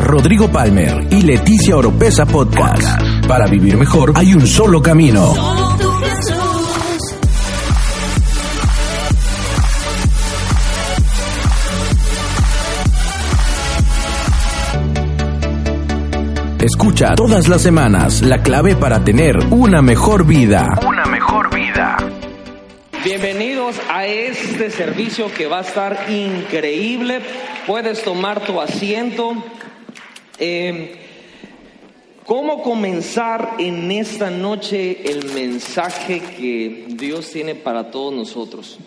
Rodrigo Palmer y Leticia Oropesa Podcast. Para vivir mejor hay un solo camino. Escucha todas las semanas la clave para tener una mejor vida. Una mejor vida. Bienvenidos a este servicio que va a estar increíble. Puedes tomar tu asiento. Eh, ¿Cómo comenzar en esta noche el mensaje que Dios tiene para todos nosotros?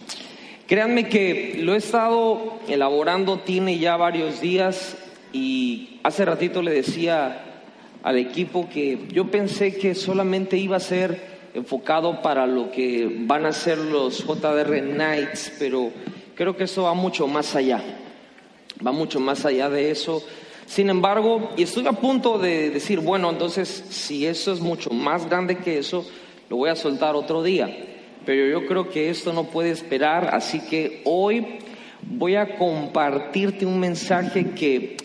Créanme que lo he estado elaborando, tiene ya varios días y hace ratito le decía al equipo que yo pensé que solamente iba a ser enfocado para lo que van a ser los JDR Nights, pero creo que eso va mucho más allá, va mucho más allá de eso. Sin embargo, y estoy a punto de decir, bueno, entonces si eso es mucho más grande que eso, lo voy a soltar otro día. Pero yo creo que esto no puede esperar, así que hoy voy a compartirte un mensaje que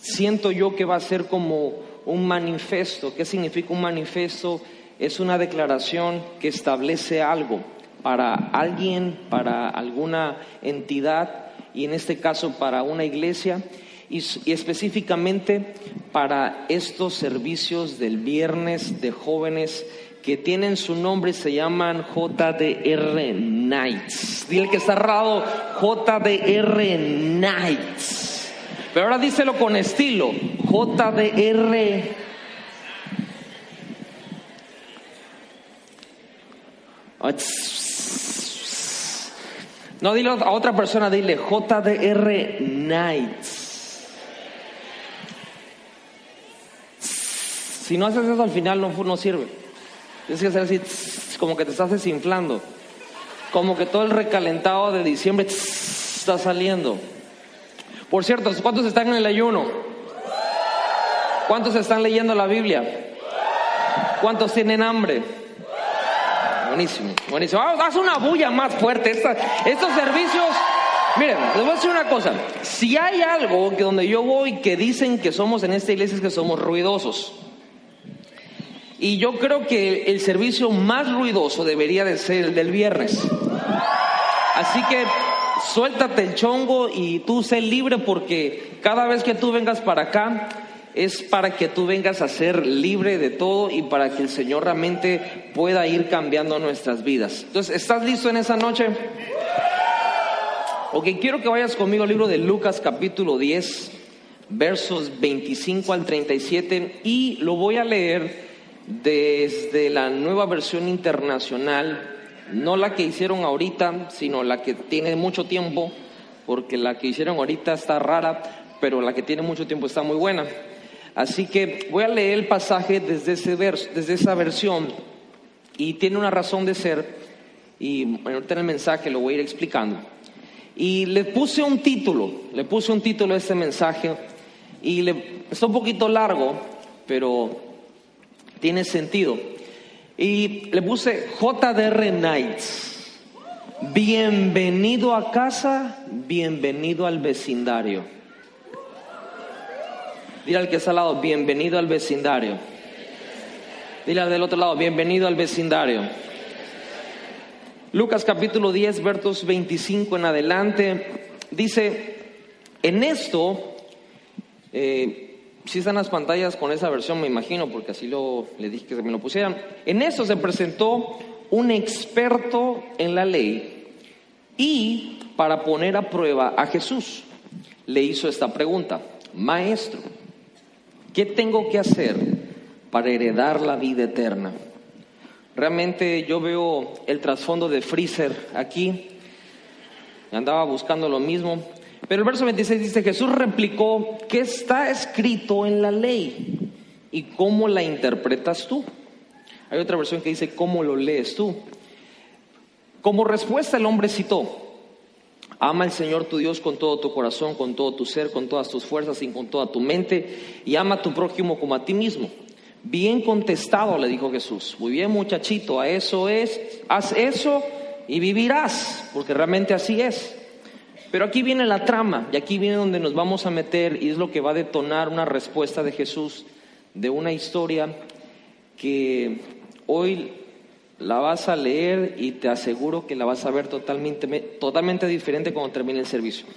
siento yo que va a ser como un manifiesto. ¿Qué significa un manifiesto? Es una declaración que establece algo para alguien, para alguna entidad y en este caso para una iglesia y, específicamente para estos servicios del viernes de jóvenes que tienen su nombre y se llaman JDR Nights. Dile que está errado, JDR Nights. Pero ahora díselo con estilo. JDR. No, dile a otra persona, dile JDR Nights. Si no haces eso al final no, sirve. Tienes que hacer así, como que te estás desinflando. Como que todo el recalentado de diciembre está saliendo. Por cierto, ¿cuántos están en el ayuno? ¿Cuántos están leyendo la Biblia? ¿Cuántos tienen hambre? Buenísimo, buenísimo. haz una bulla más fuerte. estos servicios, miren, les voy a decir una cosa. Si hay algo que donde yo voy que dicen que somos en esta iglesia es que somos ruidosos. Y yo creo que el servicio más ruidoso debería de ser el del viernes. Así que suéltate el chongo y tú sé libre porque cada vez que tú vengas para acá es para que tú vengas a ser libre de todo y para que el Señor realmente pueda ir cambiando nuestras vidas. Entonces, ¿estás listo en esa noche? Ok, quiero que vayas conmigo al libro de Lucas capítulo 10, versos 25 al 37 y lo voy a leer desde la nueva versión internacional no la que hicieron ahorita, sino la que tiene mucho tiempo, porque la que hicieron ahorita está rara, pero la que tiene mucho tiempo está muy buena. Así que voy a leer el pasaje desde, ese desde esa versión y tiene una razón de ser y ahorita en el mensaje lo voy a ir explicando. Y le puse un título, le puse un título a este mensaje y le, está un poquito largo, pero tiene sentido. Y le puse JDR Nights. Bienvenido a casa, bienvenido al vecindario. Dile al que está al lado, bienvenido al vecindario. Dile al del otro lado, bienvenido al vecindario. Lucas capítulo 10, versos 25 en adelante, dice, en esto, eh, si están las pantallas con esa versión, me imagino, porque así lo, le dije que se me lo pusieran. En eso se presentó un experto en la ley y para poner a prueba a Jesús le hizo esta pregunta, maestro, ¿qué tengo que hacer para heredar la vida eterna? Realmente yo veo el trasfondo de Freezer aquí, andaba buscando lo mismo, pero el verso 26 dice, Jesús replicó, ¿qué está escrito en la ley? ¿Y cómo la interpretas tú? Hay otra versión que dice, ¿cómo lo lees tú? Como respuesta el hombre citó, ama al Señor tu Dios con todo tu corazón, con todo tu ser, con todas tus fuerzas y con toda tu mente, y ama a tu prójimo como a ti mismo. Bien contestado, le dijo Jesús. Muy bien, muchachito, a eso es, haz eso y vivirás, porque realmente así es. Pero aquí viene la trama y aquí viene donde nos vamos a meter y es lo que va a detonar una respuesta de Jesús de una historia que hoy la vas a leer y te aseguro que la vas a ver totalmente, totalmente diferente cuando termine el servicio.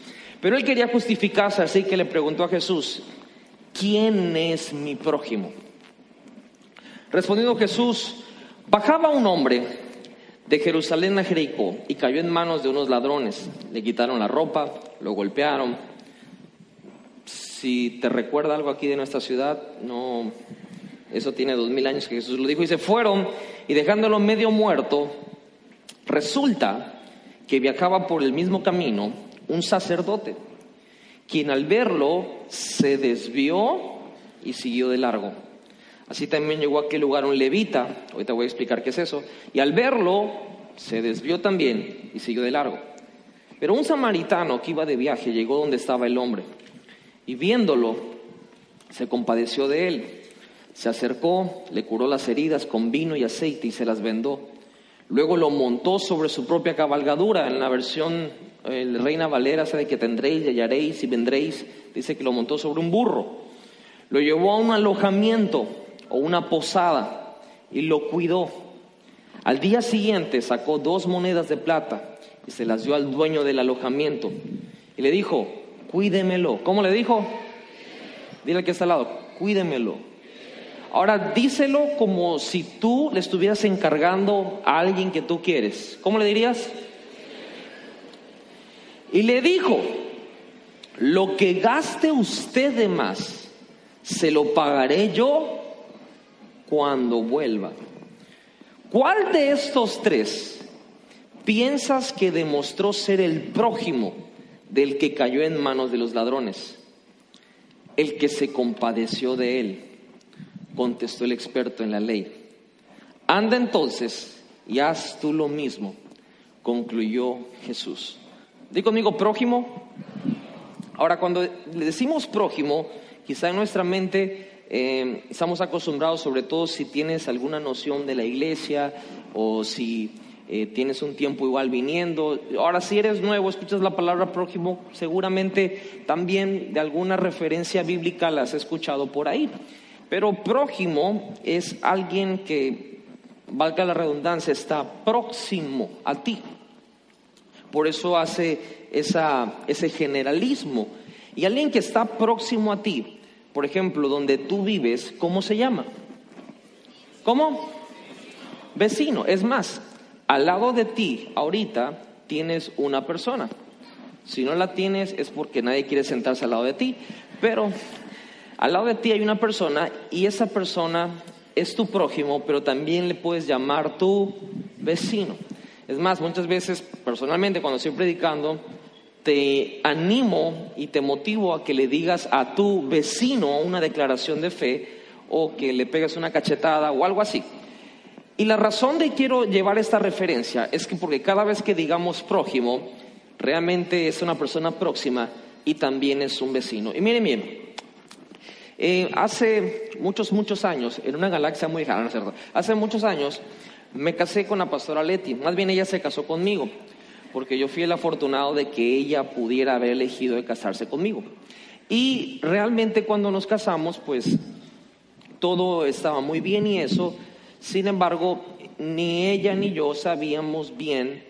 Pero él quería justificarse, así que le preguntó a Jesús, ¿quién es mi prójimo? Respondiendo Jesús, bajaba un hombre de Jerusalén a Jericó y cayó en manos de unos ladrones. Le quitaron la ropa, lo golpearon. Si te recuerda algo aquí de nuestra ciudad, no, eso tiene dos mil años que Jesús lo dijo, y se fueron y dejándolo medio muerto, resulta que viajaba por el mismo camino un sacerdote, quien al verlo se desvió y siguió de largo. Así también llegó a aquel lugar un levita, ahorita voy a explicar qué es eso, y al verlo se desvió también y siguió de largo. Pero un samaritano que iba de viaje llegó donde estaba el hombre y viéndolo se compadeció de él se acercó, le curó las heridas con vino y aceite y se las vendó. Luego lo montó sobre su propia cabalgadura. En la versión el Reina Valera de que tendréis y hallaréis y vendréis. Dice que lo montó sobre un burro. Lo llevó a un alojamiento o una posada y lo cuidó. Al día siguiente sacó dos monedas de plata y se las dio al dueño del alojamiento. Y le dijo, cuídemelo. ¿Cómo le dijo? Dile que está al lado, cuídemelo. Ahora díselo como si tú le estuvieras encargando a alguien que tú quieres. ¿Cómo le dirías? Y le dijo, lo que gaste usted de más, se lo pagaré yo cuando vuelva. ¿Cuál de estos tres piensas que demostró ser el prójimo del que cayó en manos de los ladrones? El que se compadeció de él contestó el experto en la ley. Anda entonces y haz tú lo mismo, concluyó Jesús. Di conmigo prójimo. Ahora, cuando le decimos prójimo, quizá en nuestra mente eh, estamos acostumbrados, sobre todo si tienes alguna noción de la iglesia o si eh, tienes un tiempo igual viniendo. Ahora, si eres nuevo, escuchas la palabra prójimo, seguramente también de alguna referencia bíblica la has escuchado por ahí. Pero prójimo es alguien que, valga la redundancia, está próximo a ti. Por eso hace ese generalismo. Y alguien que está próximo a ti, por ejemplo, donde tú vives, ¿cómo se llama? ¿Cómo? Vecino. Es más, al lado de ti, ahorita, tienes una persona. Si no la tienes es porque nadie quiere sentarse al lado de ti. Pero al lado de ti hay una persona y esa persona es tu prójimo, pero también le puedes llamar tu vecino. Es más, muchas veces, personalmente, cuando estoy predicando, te animo y te motivo a que le digas a tu vecino una declaración de fe o que le pegues una cachetada o algo así. Y la razón de quiero llevar esta referencia es que porque cada vez que digamos prójimo, realmente es una persona próxima y también es un vecino. Y miren bien, eh, hace muchos, muchos años, en una galaxia muy lejana, ¿no Hace muchos años me casé con la pastora Leti, más bien ella se casó conmigo, porque yo fui el afortunado de que ella pudiera haber elegido de casarse conmigo. Y realmente cuando nos casamos, pues todo estaba muy bien y eso, sin embargo, ni ella ni yo sabíamos bien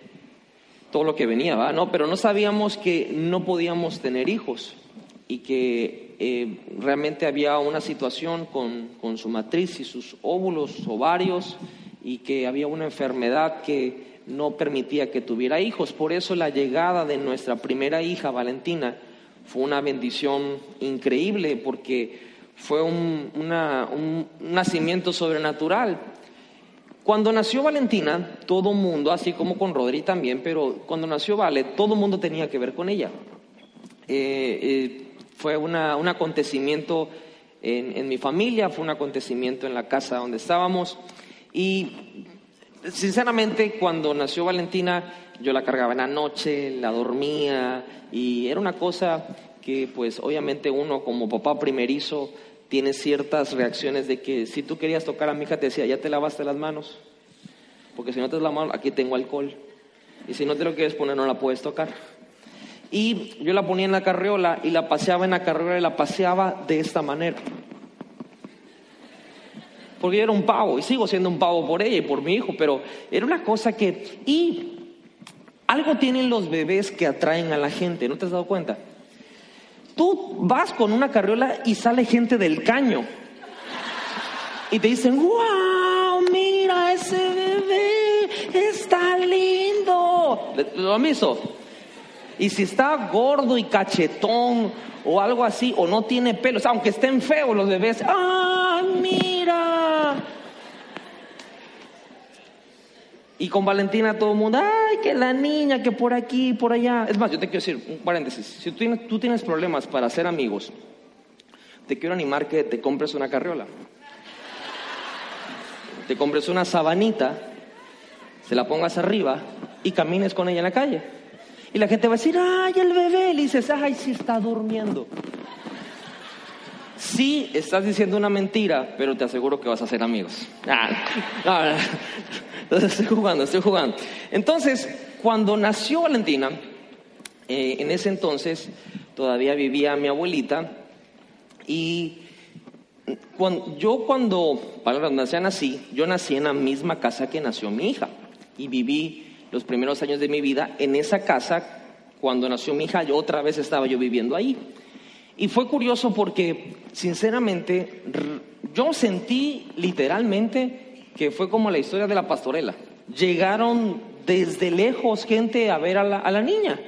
todo lo que venía, ¿va? No, pero no sabíamos que no podíamos tener hijos y que eh, realmente había una situación con, con, su matriz y sus óvulos, ovarios, y que había una enfermedad que no permitía que tuviera hijos. Por eso la llegada de nuestra primera hija, Valentina, fue una bendición increíble porque fue un, nacimiento sobrenatural. Cuando nació Valentina, todo mundo, así como con Rodri también, pero cuando nació Vale, todo mundo tenía que ver con ella. Eh, eh, fue un acontecimiento en, mi familia, fue un acontecimiento en la casa donde estábamos. Y sinceramente, cuando nació Valentina, yo la cargaba en la noche, la dormía, y era una cosa que, pues, obviamente uno como papá primerizo tiene ciertas reacciones de que si tú querías tocar a mi hija, te decía, ya te lavaste las manos, porque si no te las manos, aquí tengo alcohol, y si no te lo quieres poner, no la puedes tocar. Y yo la ponía en la carriola y la paseaba en la carriola y la paseaba de esta manera. Porque yo era un pavo y sigo siendo un pavo por ella y por mi hijo, pero era una cosa que... Y algo tienen los bebés que atraen a la gente, ¿no te has dado cuenta? Tú vas con una carriola y sale gente del caño. Y te dicen, wow, mira ese bebé, está lindo. ¿Lo visto? Y si está gordo y cachetón o algo así, o no tiene pelos, aunque estén feos los bebés, ¡ah, mira! Y con Valentina todo el mundo, ¡ay, que la niña, que por aquí, por allá! Es más, yo te quiero decir, un paréntesis, si tú tienes, problemas para hacer amigos, te quiero animar que te compres una carriola. Te compres una sabanita, se la pongas arriba y camines con ella en la calle. Y la gente va a decir, ay, el bebé. Le dices, ay, sí está durmiendo. Sí, estás diciendo una mentira, pero te aseguro que vas a ser amigos. Ah, Estoy jugando, estoy jugando. Entonces, cuando nació Valentina, eh, en ese entonces todavía vivía mi abuelita y cuando, yo cuando, para la redundancia, nací, yo nací en la misma casa que nació mi hija y viví los primeros años de mi vida en esa casa. Cuando nació mi hija, yo otra vez estaba yo viviendo ahí. Y fue curioso porque, sinceramente, yo sentí literalmente que fue como la historia de la pastorela. Llegaron desde lejos gente a ver a la, niña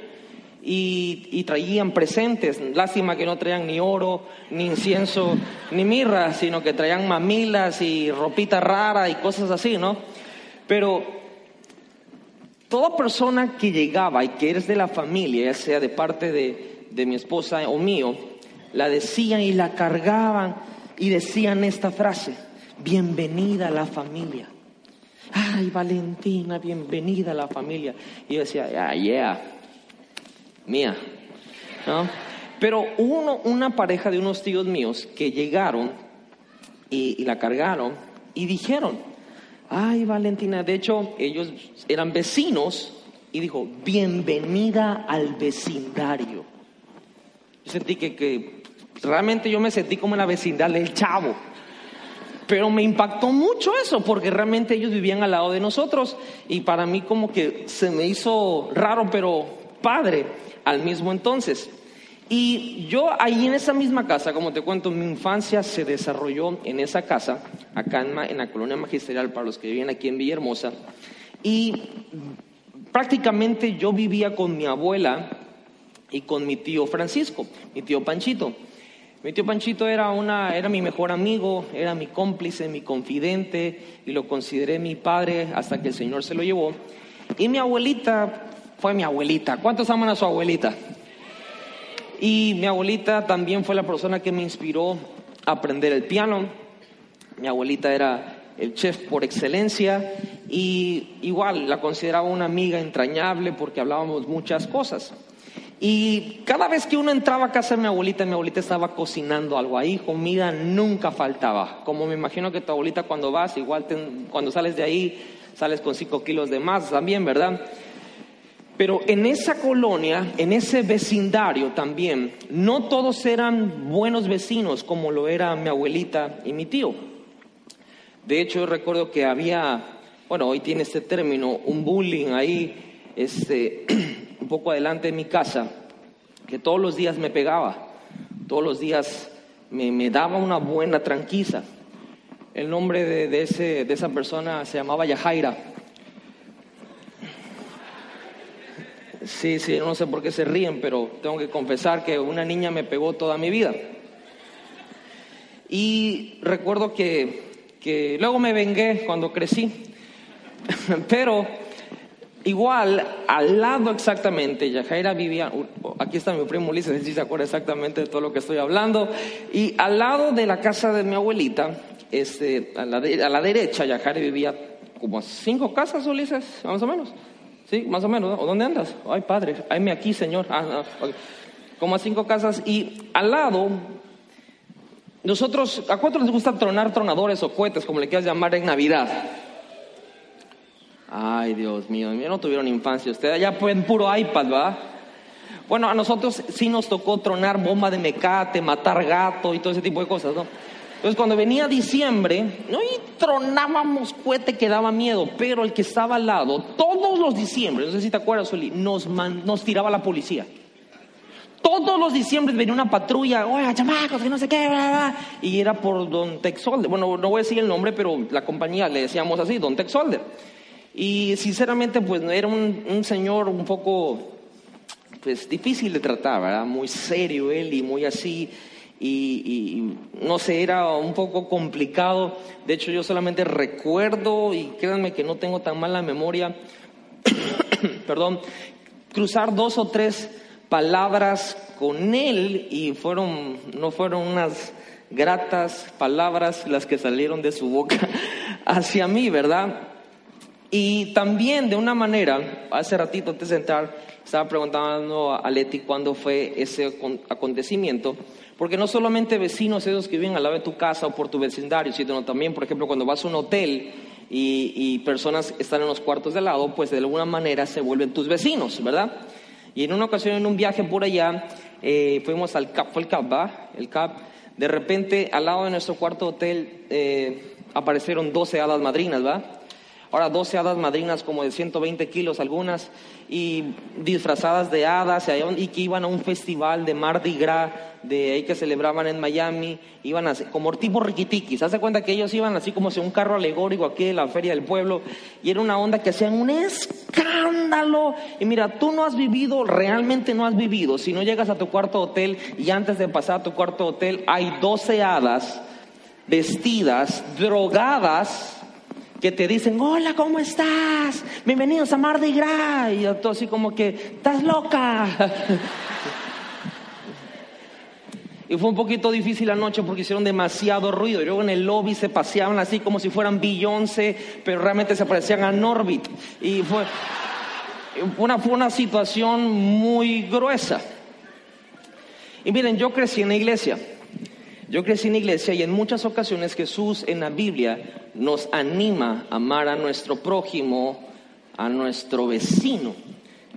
y, y, traían presentes. Lástima que no traían ni oro, ni incienso, ni mirra, sino que traían mamilas y ropita rara y cosas así, ¿no? Pero Toda persona que llegaba y que eres de la familia, ya sea de parte de, de mi esposa o mío, la decían y la cargaban y decían esta frase, bienvenida a la familia. Ay, Valentina, bienvenida a la familia. Y yo decía, ah, yeah, mía. ¿No? Pero uno, una pareja de unos tíos míos que llegaron y, la cargaron y dijeron, Ay, Valentina, de hecho, ellos eran vecinos y dijo, bienvenida al vecindario. Yo sentí que, que realmente yo me sentí como en la vecindad del chavo. Pero me impactó mucho eso, porque realmente ellos vivían al lado de nosotros y para mí como que se me hizo raro, pero padre al mismo entonces. Y yo ahí en esa misma casa, como te cuento, mi infancia se desarrolló en esa casa, acá en, la colonia magisterial, para los que viven aquí en Villahermosa. Y prácticamente yo vivía con mi abuela y con mi tío Francisco, mi tío Panchito. Mi tío Panchito era, una, era mi mejor amigo, era mi cómplice, mi confidente, y lo consideré mi padre hasta que el Señor se lo llevó. Y mi abuelita fue mi abuelita. ¿Cuántos aman a su abuelita? Y mi abuelita también fue la persona que me inspiró a aprender el piano. Mi abuelita era el chef por excelencia y igual la consideraba una amiga entrañable porque hablábamos muchas cosas. Y cada vez que uno entraba a casa de mi abuelita, mi abuelita estaba cocinando algo ahí, comida nunca faltaba. Como me imagino que tu abuelita cuando vas, igual cuando sales de ahí, sales con cinco kilos de más también, ¿verdad? Pero en esa colonia, en ese vecindario también, no todos eran buenos vecinos como lo era mi abuelita y mi tío. De hecho, yo recuerdo que había, bueno, hoy tiene este término, un bullying ahí, este, un poco adelante de mi casa, que todos los días me pegaba, todos los días me, daba una buena tranquiza. El nombre de, ese, de esa persona se llamaba Yajaira. Sí, sí, no sé por qué se ríen, pero tengo que confesar que una niña me pegó toda mi vida. Y recuerdo que, luego me vengué cuando crecí, pero igual, al lado exactamente, Yajaira vivía, aquí está mi primo Ulises, si se acuerda exactamente de todo lo que estoy hablando, y al lado de la casa de mi abuelita, este, a, la a derecha, Yajaira vivía como cinco casas, Ulises, más o menos. Sí, más o menos. ¿O dónde andas? Ay, padre, hayme aquí, Señor. Ah, Como a cinco casas. Y al lado, nosotros, ¿a cuántos les gusta tronar tronadores o cohetes, como le quieras llamar en Navidad? Ay, Dios mío, no tuvieron infancia. Ustedes ya pueden puro iPad, ¿va? Bueno, a nosotros sí nos tocó tronar bomba de mecate, matar gato y todo ese tipo de cosas, ¿no? Entonces cuando venía diciembre, ¿no? y tronábamos cohete que daba miedo, pero el que estaba al lado, todos los diciembre, no sé si te acuerdas, nos, tiraba la policía. Todos los diciembre venía una patrulla, oiga, chamacos, que no sé qué, y era por Don Texolder. Bueno, no voy a decir el nombre, pero la compañía le decíamos así, Don Texolder. Y sinceramente, pues era un, señor un poco, pues difícil de tratar, ¿verdad? Muy serio él y muy así. Y, y, no sé, era un poco complicado. De hecho, yo solamente recuerdo, y créanme que no tengo tan mala memoria, perdón, cruzar dos o tres palabras con él y fueron, no fueron unas gratas palabras las que salieron de su boca hacia mí, ¿verdad? Y también de una manera, hace ratito antes de entrar, estaba preguntando a Leti cuándo fue ese acontecimiento, porque no solamente vecinos esos que viven al lado de tu casa o por tu vecindario, sino también, por ejemplo, cuando vas a un hotel y, y personas están en los cuartos de lado, pues de alguna manera se vuelven tus vecinos, ¿verdad? Y en una ocasión, en un viaje por allá, eh, fuimos al CAP, fue el CAP, ¿va? El CAP. De repente, al lado de nuestro cuarto hotel, eh, aparecieron 12 hadas madrinas, ¿va? Ahora 12 hadas madrinas como de 120 kilos algunas y disfrazadas de hadas y que iban a un festival de Mardi Gras de ahí que celebraban en Miami, iban así, como tipo riquitiquis. Hace cuenta que ellos iban así como si un carro alegórico aquí en la feria del pueblo y era una onda que hacían un escándalo. Y mira, tú no has vivido, realmente no has vivido. Si no llegas a tu cuarto hotel y antes de pasar a tu cuarto hotel hay 12 hadas vestidas, drogadas que te dicen, hola, ¿cómo estás? Bienvenidos a Mardi Gras. Y todo así como que, estás loca. y fue un poquito difícil la noche porque hicieron demasiado ruido. Y luego en el lobby se paseaban así como si fueran Beyoncé, pero realmente se parecían a Norbit. Y fue una, fue una situación muy gruesa. Y miren, yo crecí en la iglesia. Yo crecí en iglesia y en muchas ocasiones Jesús en la Biblia nos anima a amar a nuestro prójimo, a nuestro vecino.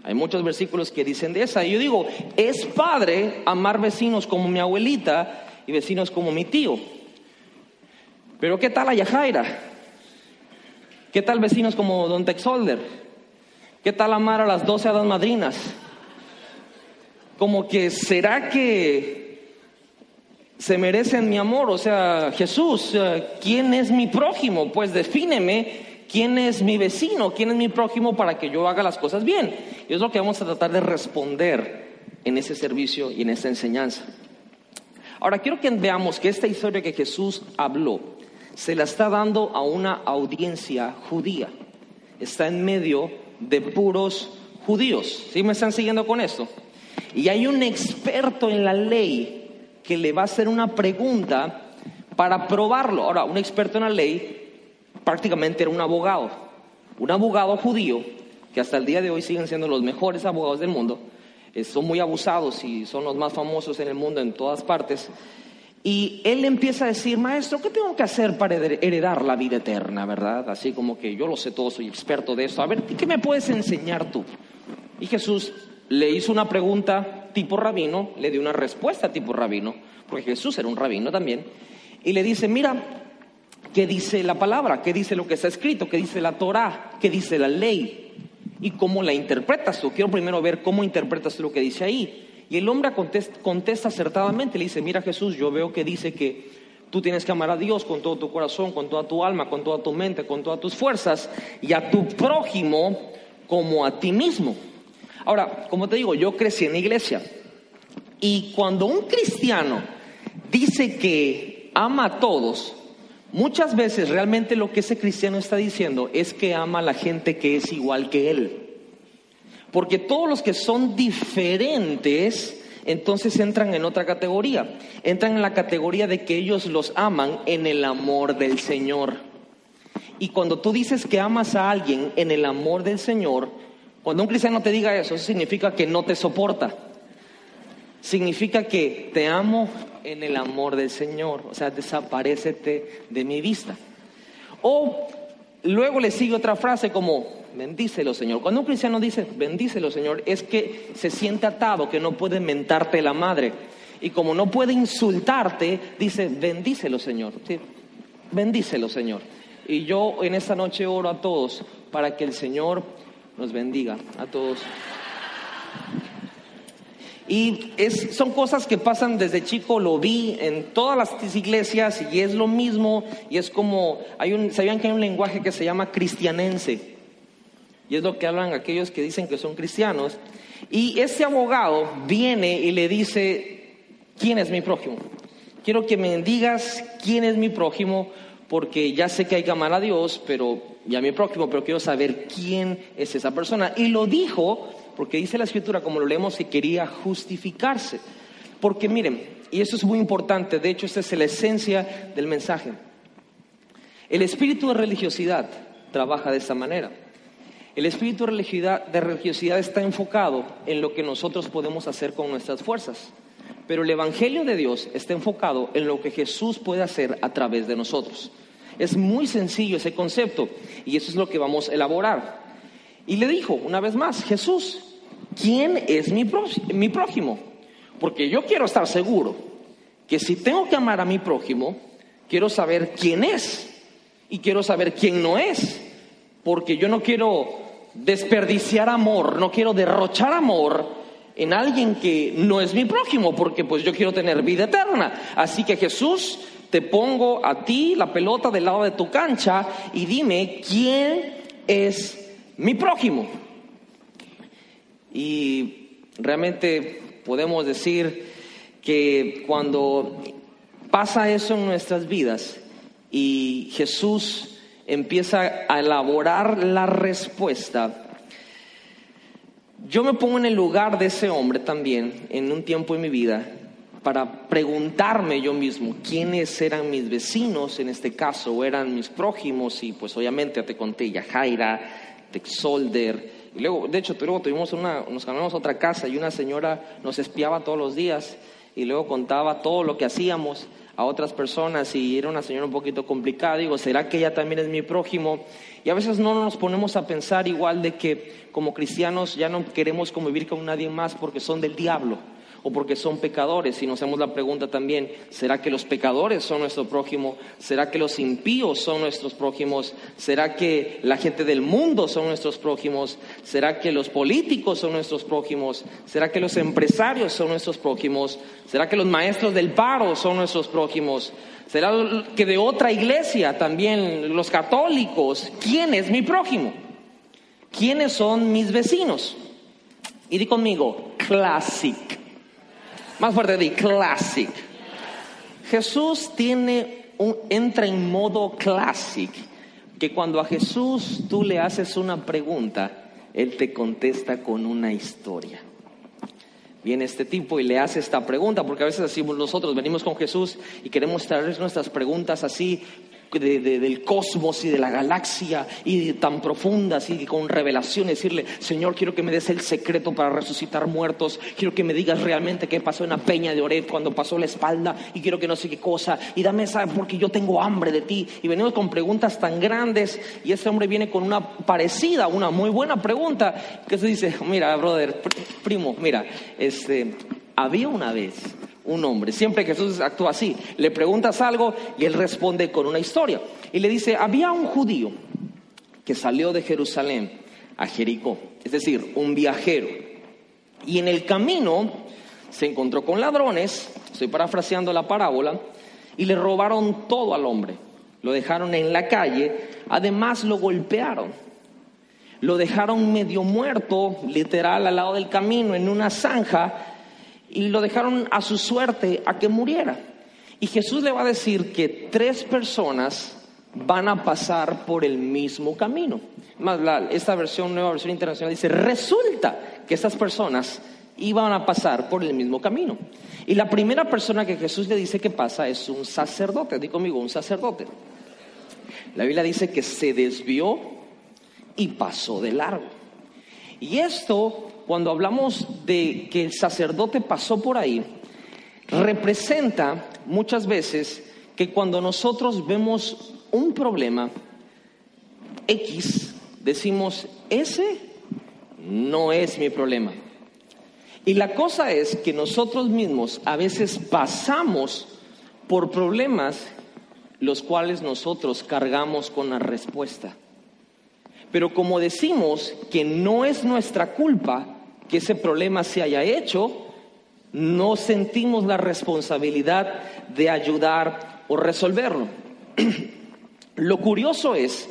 Hay muchos versículos que dicen de esa. Y yo digo, es padre amar vecinos como mi abuelita y vecinos como mi tío. Pero ¿qué tal a Yajaira? ¿Qué tal vecinos como Don Texolder? ¿Qué tal amar a las doce hadas madrinas? Como que, ¿será que se merecen mi amor. O sea, Jesús, ¿quién es mi prójimo? Pues defíneme quién es mi vecino, quién es mi prójimo para que yo haga las cosas bien. Y es lo que vamos a tratar de responder en ese servicio y en esta enseñanza. Ahora, quiero que veamos que esta historia que Jesús habló se la está dando a una audiencia judía. Está en medio de puros judíos. ¿Sí me están siguiendo con esto? Y hay un experto en la ley que le va a hacer una pregunta para probarlo. Ahora, un experto en la ley prácticamente era un abogado, un abogado judío, que hasta el día de hoy siguen siendo los mejores abogados del mundo, eh, son muy abusados y son los más famosos en el mundo en todas partes. Y él empieza a decir, maestro, ¿qué tengo que hacer para heredar la vida eterna, verdad? Así como que yo lo sé todo, soy experto de eso. A ver, ¿qué me puedes enseñar tú? Y Jesús le hizo una pregunta tipo rabino, le dio una respuesta tipo rabino, porque Jesús era un rabino también, y le dice, mira, ¿qué dice la palabra? ¿Qué dice lo que está escrito? ¿Qué dice la Torah? ¿Qué dice la ley? ¿Y cómo la interpretas tú? Quiero primero ver cómo interpretas lo que dice ahí. Y el hombre contesta, contesta acertadamente, le dice, mira Jesús, yo veo que dice que tú tienes que amar a Dios con todo tu corazón, con toda tu alma, con toda tu mente, con todas tus fuerzas, y a tu prójimo como a ti mismo. Ahora, como te digo, yo crecí en la iglesia. Y cuando un cristiano dice que ama a todos, muchas veces realmente lo que ese cristiano está diciendo es que ama a la gente que es igual que él. Porque todos los que son diferentes, entonces entran en otra categoría. Entran en la categoría de que ellos los aman en el amor del Señor. Y cuando tú dices que amas a alguien en el amor del Señor, cuando un cristiano te diga eso, eso significa que no te soporta. Significa que te amo en el amor del Señor. O sea, desaparecete de mi vista. O luego le sigue otra frase como, bendícelo Señor. Cuando un cristiano dice, bendícelo Señor, es que se siente atado, que no puede mentarte la madre. Y como no puede insultarte, dice, bendícelo Señor. Bendícelo Señor. Y yo en esta noche oro a todos para que el Señor nos bendiga, a todos. Y es, son cosas que pasan desde chico, lo vi en todas las iglesias y es lo mismo. Y es como, hay un, sabían que hay un lenguaje que se llama cristianense. Y es lo que hablan aquellos que dicen que son cristianos. Y ese abogado viene y le dice, ¿quién es mi prójimo? Quiero que me digas quién es mi prójimo, porque ya sé que hay que amar a Dios, pero ya mi prójimo, pero quiero saber quién es esa persona. Y lo dijo porque dice la escritura, como lo leemos, que quería justificarse. Porque miren, y eso es muy importante, de hecho esta es la esencia del mensaje. El espíritu de religiosidad trabaja de esta manera. El espíritu de religiosidad, está enfocado en lo que nosotros podemos hacer con nuestras fuerzas. Pero el Evangelio de Dios está enfocado en lo que Jesús puede hacer a través de nosotros. Es muy sencillo ese concepto y eso es lo que vamos a elaborar. Y le dijo una vez más, Jesús, ¿quién es mi prójimo? Porque yo quiero estar seguro que si tengo que amar a mi prójimo, quiero saber quién es y quiero saber quién no es. Porque yo no quiero desperdiciar amor, no quiero derrochar amor en alguien que no es mi prójimo, porque pues yo quiero tener vida eterna. Así que Jesús, te pongo a ti la pelota del lado de tu cancha y dime quién es mi prójimo. Y realmente podemos decir que cuando pasa eso en nuestras vidas y Jesús empieza a elaborar la respuesta, yo me pongo en el lugar de ese hombre también en un tiempo en mi vida para preguntarme yo mismo quiénes eran mis vecinos en este caso, o eran mis prójimos, y pues obviamente te conté Yajaira, Solder. Y luego, de hecho, luego tuvimos una, nos cambiamos a otra casa y una señora nos espiaba todos los días y luego contaba todo lo que hacíamos a otras personas y era una señora un poquito complicada. Digo, ¿será que ella también es mi prójimo? Y a veces no nos ponemos a pensar igual de que como cristianos ya no queremos convivir con nadie más porque son del diablo o porque son pecadores. Y nos hacemos la pregunta también, ¿será que los pecadores son nuestro prójimo? ¿Será que los impíos son nuestros prójimos? ¿Será que la gente del mundo son nuestros prójimos? ¿Será que los políticos son nuestros prójimos? ¿Será que los empresarios son nuestros prójimos? ¿Será que los maestros del paro son nuestros prójimos? ¿Será que de otra iglesia también los católicos? ¿Quién es mi prójimo? ¿Quiénes son mis vecinos? Y di conmigo, classic. Más fuerte de classic. Jesús tiene un, entra en modo classic, que cuando a Jesús tú le haces una pregunta, Él te contesta con una historia. Viene este tipo y le hace esta pregunta, porque a veces así nosotros venimos con Jesús y queremos traer nuestras preguntas así del cosmos y de la galaxia y tan profundas y con revelación, decirle, Señor, quiero que me des el secreto para resucitar muertos, quiero que me digas realmente qué pasó en la peña de Oreb cuando pasó la espalda y quiero que no sé qué cosa y dame esa porque yo tengo hambre de ti. Y venimos con preguntas tan grandes y ese hombre viene con una parecida, una muy buena pregunta que se dice, mira, brother, primo, mira, este, había una vez un hombre. Siempre Jesús actúa así. Le preguntas algo y él responde con una historia. Y le dice, había un judío que salió de Jerusalén a Jericó, es decir, un viajero. Y en el camino se encontró con ladrones, estoy parafraseando la parábola, y le robaron todo al hombre. Lo dejaron en la calle, además lo golpearon. Lo dejaron medio muerto, literal, al lado del camino, en una zanja, y lo dejaron a su suerte a que muriera. Y Jesús le va a decir que tres personas van a pasar por el mismo camino. Más esta versión, nueva versión internacional, dice, resulta que estas personas iban a pasar por el mismo camino. Y la primera persona que Jesús le dice que pasa es un sacerdote, di conmigo, un sacerdote. La Biblia dice que se desvió y pasó de largo. Y esto cuando hablamos de que el sacerdote pasó por ahí, representa muchas veces que cuando nosotros vemos un problema X decimos, ese no es mi problema. Y la cosa es que nosotros mismos a veces pasamos por problemas los cuales nosotros cargamos con la respuesta. Pero como decimos que no es nuestra culpa que ese problema se haya hecho, no sentimos la responsabilidad de ayudar o resolverlo. Lo curioso es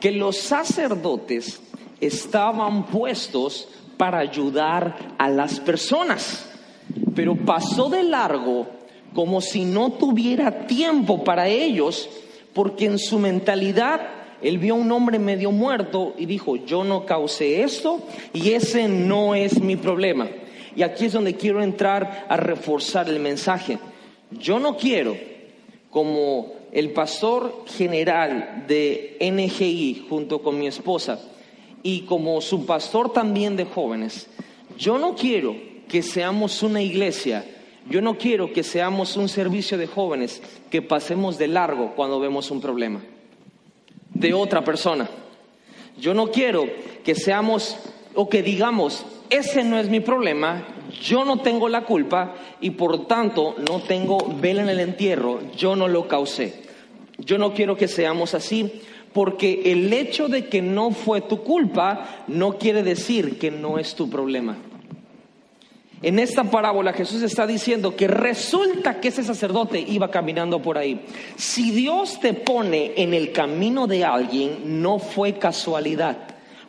que los sacerdotes estaban puestos para ayudar a las personas, pero pasó de largo como si no tuviera tiempo para ellos, porque en su mentalidad él vio a un hombre medio muerto y dijo, yo no causé esto y ese no es mi problema. Y aquí es donde quiero entrar a reforzar el mensaje. Yo no quiero, como el pastor general de NGI junto con mi esposa y como su pastor también de jóvenes, yo no quiero que seamos una iglesia yo no quiero que seamos un servicio de jóvenes que pasemos de largo cuando vemos un problema de otra persona. Yo no quiero que seamos o que digamos, ese no es mi problema, yo no tengo la culpa y por tanto no tengo vela en el entierro, yo no lo causé. Yo no quiero que seamos así porque el hecho de que no fue tu culpa no quiere decir que no es tu problema. En esta parábola Jesús está diciendo que resulta que ese sacerdote iba caminando por ahí. Si Dios te pone en el camino de alguien, no fue casualidad,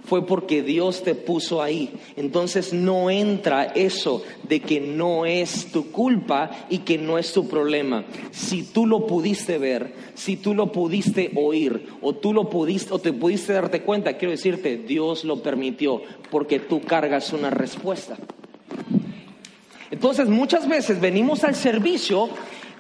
fue porque Dios te puso ahí. Entonces no entra eso de que no es tu culpa y que no es tu problema. Si tú lo pudiste ver, si tú lo pudiste oír o tú lo pudiste o te pudiste darte cuenta, quiero decirte, Dios lo permitió porque tú cargas una respuesta. Entonces muchas veces venimos al servicio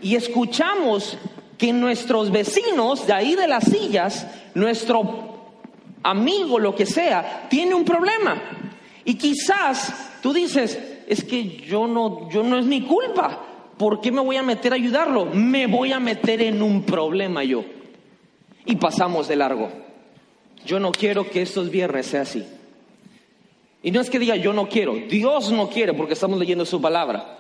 y escuchamos que nuestros vecinos de ahí de las sillas, nuestro amigo, lo que sea, tiene un problema. Y quizás tú dices, es que yo no, yo no es mi culpa. ¿Por qué me voy a meter a ayudarlo? Me voy a meter en un problema yo. Y pasamos de largo. Yo no quiero que estos viernes sea así. Y no es que diga yo no quiero, Dios no quiere porque estamos leyendo su palabra.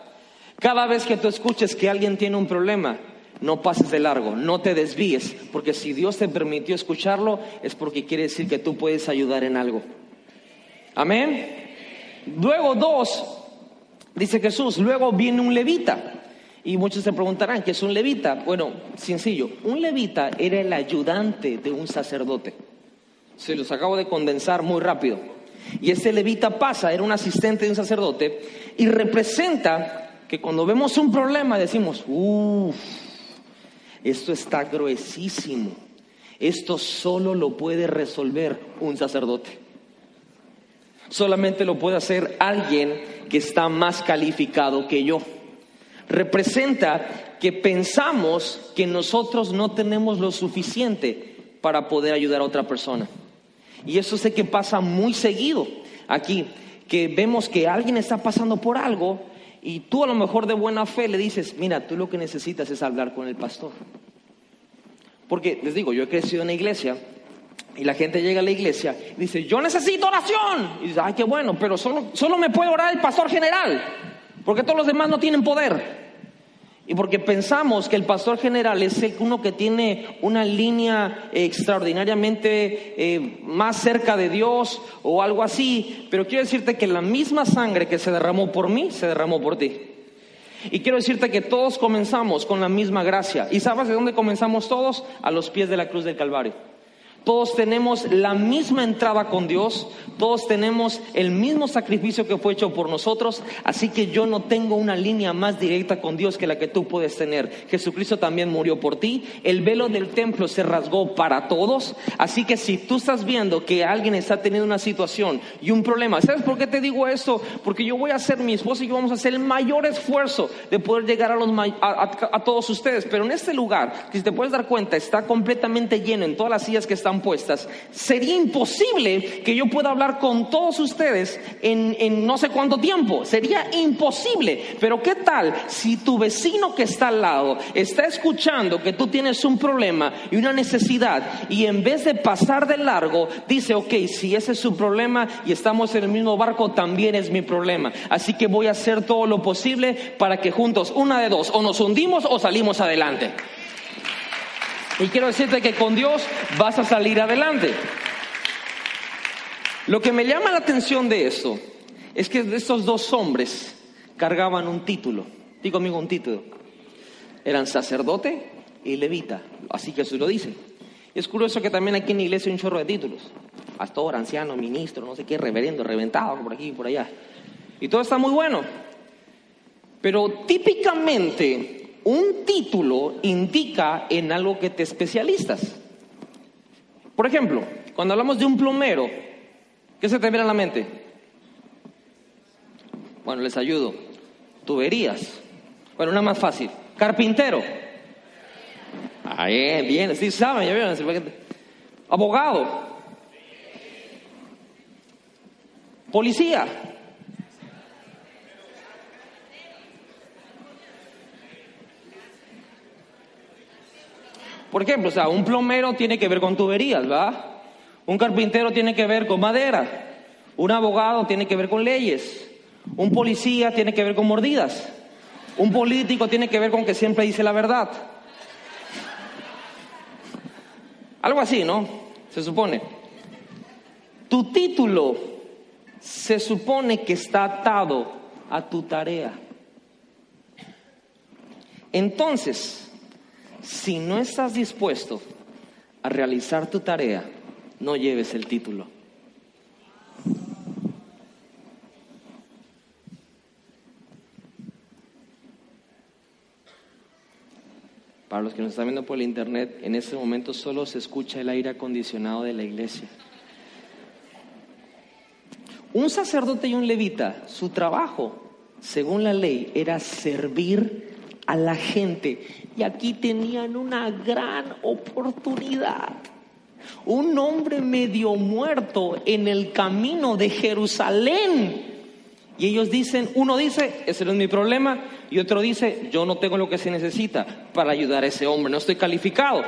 Cada vez que tú escuches que alguien tiene un problema, no pases de largo, no te desvíes, porque si Dios te permitió escucharlo es porque quiere decir que tú puedes ayudar en algo. Amén. Luego dos, dice Jesús, luego viene un levita. Y muchos se preguntarán, ¿qué es un levita? Bueno, sencillo, un levita era el ayudante de un sacerdote. Se los acabo de condensar muy rápido. Y ese levita pasa, era un asistente de un sacerdote, y representa que cuando vemos un problema decimos, uff, esto está gruesísimo, esto solo lo puede resolver un sacerdote. Solamente lo puede hacer alguien que está más calificado que yo. Representa que pensamos que nosotros no tenemos lo suficiente para poder ayudar a otra persona. Y eso sé que pasa muy seguido aquí, que vemos que alguien está pasando por algo y tú a lo mejor de buena fe le dices, mira, tú lo que necesitas es hablar con el pastor. Porque les digo, yo he crecido en la iglesia y la gente llega a la iglesia y dice, yo necesito oración. Y dice, ay, qué bueno, pero solo, solo me puede orar el pastor general, porque todos los demás no tienen poder. Y porque pensamos que el pastor general es uno que tiene una línea extraordinariamente eh, más cerca de Dios o algo así, pero quiero decirte que la misma sangre que se derramó por mí, se derramó por ti. Y quiero decirte que todos comenzamos con la misma gracia. ¿Y sabes de dónde comenzamos todos? A los pies de la cruz del Calvario. Todos tenemos la misma entrada con Dios, todos tenemos el mismo sacrificio que fue hecho por nosotros, así que yo no tengo una línea más directa con Dios que la que tú puedes tener. Jesucristo también murió por ti, el velo del templo se rasgó para todos, así que si tú estás viendo que alguien está teniendo una situación y un problema, ¿sabes por qué te digo esto? Porque yo voy a hacer, mi esposa y yo vamos a hacer el mayor esfuerzo de poder llegar a, los, a, todos ustedes, pero en este lugar, si te puedes dar cuenta, está completamente lleno en todas las sillas que están sería imposible que yo pueda hablar con todos ustedes en, en no sé cuánto tiempo. Sería imposible. Pero ¿qué tal si tu vecino que está al lado está escuchando que tú tienes un problema y una necesidad y en vez de pasar de largo dice, ok, si ese es su problema y estamos en el mismo barco, también es mi problema. Así que voy a hacer todo lo posible para que juntos, una de dos, o nos hundimos o salimos adelante. Y quiero decirte que con Dios vas a salir adelante. Lo que me llama la atención de esto es que estos dos hombres cargaban un título. Digo amigo un título. Eran sacerdote y levita. Así que eso lo dice. Es curioso que también aquí en la iglesia hay un chorro de títulos. Pastor, anciano, ministro, no sé qué, reverendo, reventado, por aquí y por allá. Y todo está muy bueno. Pero típicamente un título indica en algo que te especialistas. Por ejemplo, cuando hablamos de un plomero, ¿qué se te viene a la mente? Bueno, les ayudo. Tuberías. Bueno, una más fácil. Carpintero. Ahí, bien, sí saben, ya vieron. Abogado. Policía. Por ejemplo, o sea, un plomero tiene que ver con tuberías, ¿verdad? Un carpintero tiene que ver con madera. Un abogado tiene que ver con leyes. Un policía tiene que ver con mordidas. Un político tiene que ver con que siempre dice la verdad. Algo así, ¿no? Se supone. Tu título se supone que está atado a tu tarea. Entonces, si no estás dispuesto a realizar tu tarea, no lleves el título. Para los que nos están viendo por el internet, en este momento solo se escucha el aire acondicionado de la iglesia. Un sacerdote y un levita, su trabajo, según la ley, era servir a la gente. Y aquí tenían una gran oportunidad. Un hombre medio muerto en el camino de Jerusalén. Y ellos dicen, uno dice, ese no es mi problema, y otro dice, yo no tengo lo que se necesita para ayudar a ese hombre, no estoy calificado.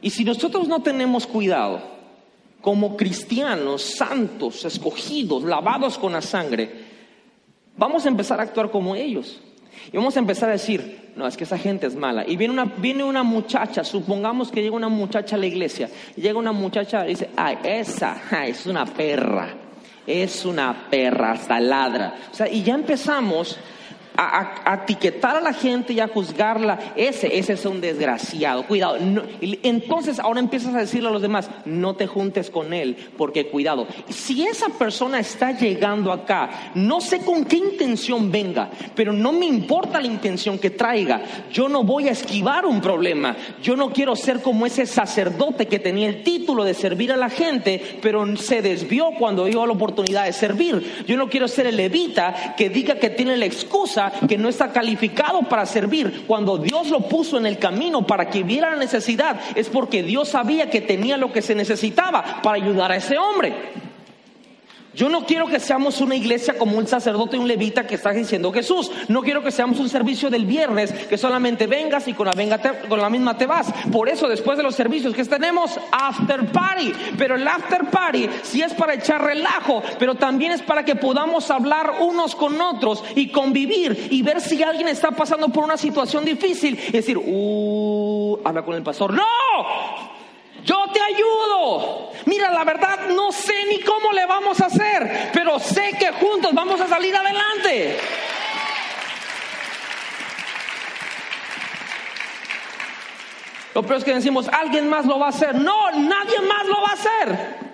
Y si nosotros no tenemos cuidado, como cristianos santos, escogidos, lavados con la sangre, vamos a empezar a actuar como ellos. Y vamos a empezar a decir, no, es que esa gente es mala. Y viene una, viene una muchacha, supongamos que llega una muchacha a la iglesia, llega una muchacha y dice, ay, esa es una perra es una perra, hasta ladra. O sea, y ya empezamos a, etiquetar a la gente y a juzgarla. Ese, ese es un desgraciado. Cuidado. entonces ahora empiezas a decirle a los demás, no te juntes con él, porque cuidado. Si esa persona está llegando acá, no sé con qué intención venga, pero no me importa la intención que traiga. Yo no voy a esquivar un problema. Yo no quiero ser como ese sacerdote que tenía el título de servir a la gente, pero se desvió cuando dio la oportunidad de servir. Yo no quiero ser el levita que diga que tiene la excusa que no está calificado para servir. Cuando Dios lo puso en el camino para que viera la necesidad, es porque Dios sabía que tenía lo que se necesitaba para ayudar a ese hombre. Yo no quiero que seamos una iglesia como un sacerdote y un levita que está diciendo Jesús. No quiero que seamos un servicio del viernes que solamente vengas y con la, venga con la misma te vas. Por eso después de los servicios que tenemos, after party. Pero el after party sí es para echar relajo, pero también es para que podamos hablar unos con otros y convivir y ver si alguien está pasando por una situación difícil y decir, uh, habla con el pastor. No, yo te ayudo. Mira, la verdad no sé ni cómo le vamos a hacer, pero sé que juntos vamos a salir adelante. Lo peor es que decimos, alguien más lo va a hacer. No, nadie más lo va a hacer.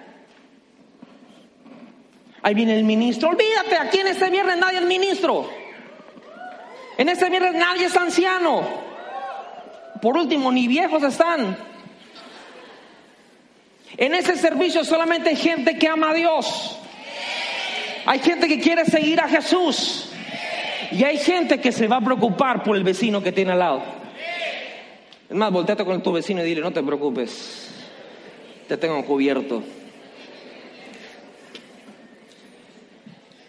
Ahí viene el ministro. Olvídate, aquí en este viernes nadie es ministro. En este viernes nadie es anciano. Por último, ni viejos están. En ese servicio solamente hay gente que ama a Dios. Hay gente que quiere seguir a Jesús. Y hay gente que se va a preocupar por el vecino que tiene al lado. Es más, volteate con tu vecino y dile, no te preocupes. te tengo cubierto.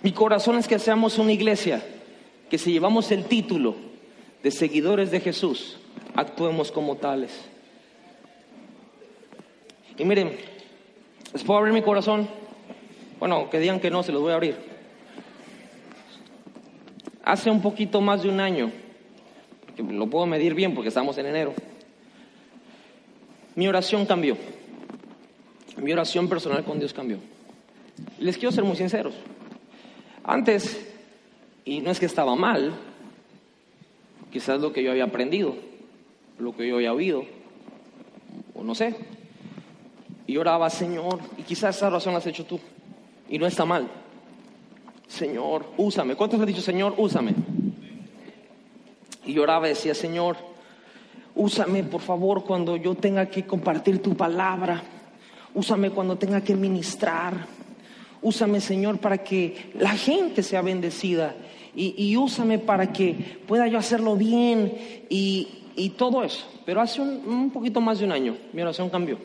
Mi corazón es que seamos una iglesia, que si llevamos el título de seguidores de Jesús, actuemos como tales. Y miren, ¿les puedo abrir mi corazón? Bueno, que digan que no, se los voy a abrir. Hace un poquito más de un año, porque lo puedo medir bien porque estamos en enero, mi oración cambió. Mi oración personal con Dios cambió. Les quiero ser muy sinceros. Antes, y no es que estaba mal, quizás lo que yo había aprendido, lo que yo había oído, o no sé. Y oraba, Señor, y quizás esa oración la has hecho tú, y no está mal. Señor, úsame. ¿Cuántos han dicho, Señor, úsame? Y lloraba y decía, Señor, úsame por favor cuando yo tenga que compartir tu palabra. Úsame cuando tenga que ministrar. Úsame, Señor, para que la gente sea bendecida. Y, úsame para que pueda yo hacerlo bien y, todo eso. Pero hace un, un poquito más de un año mi oración cambió.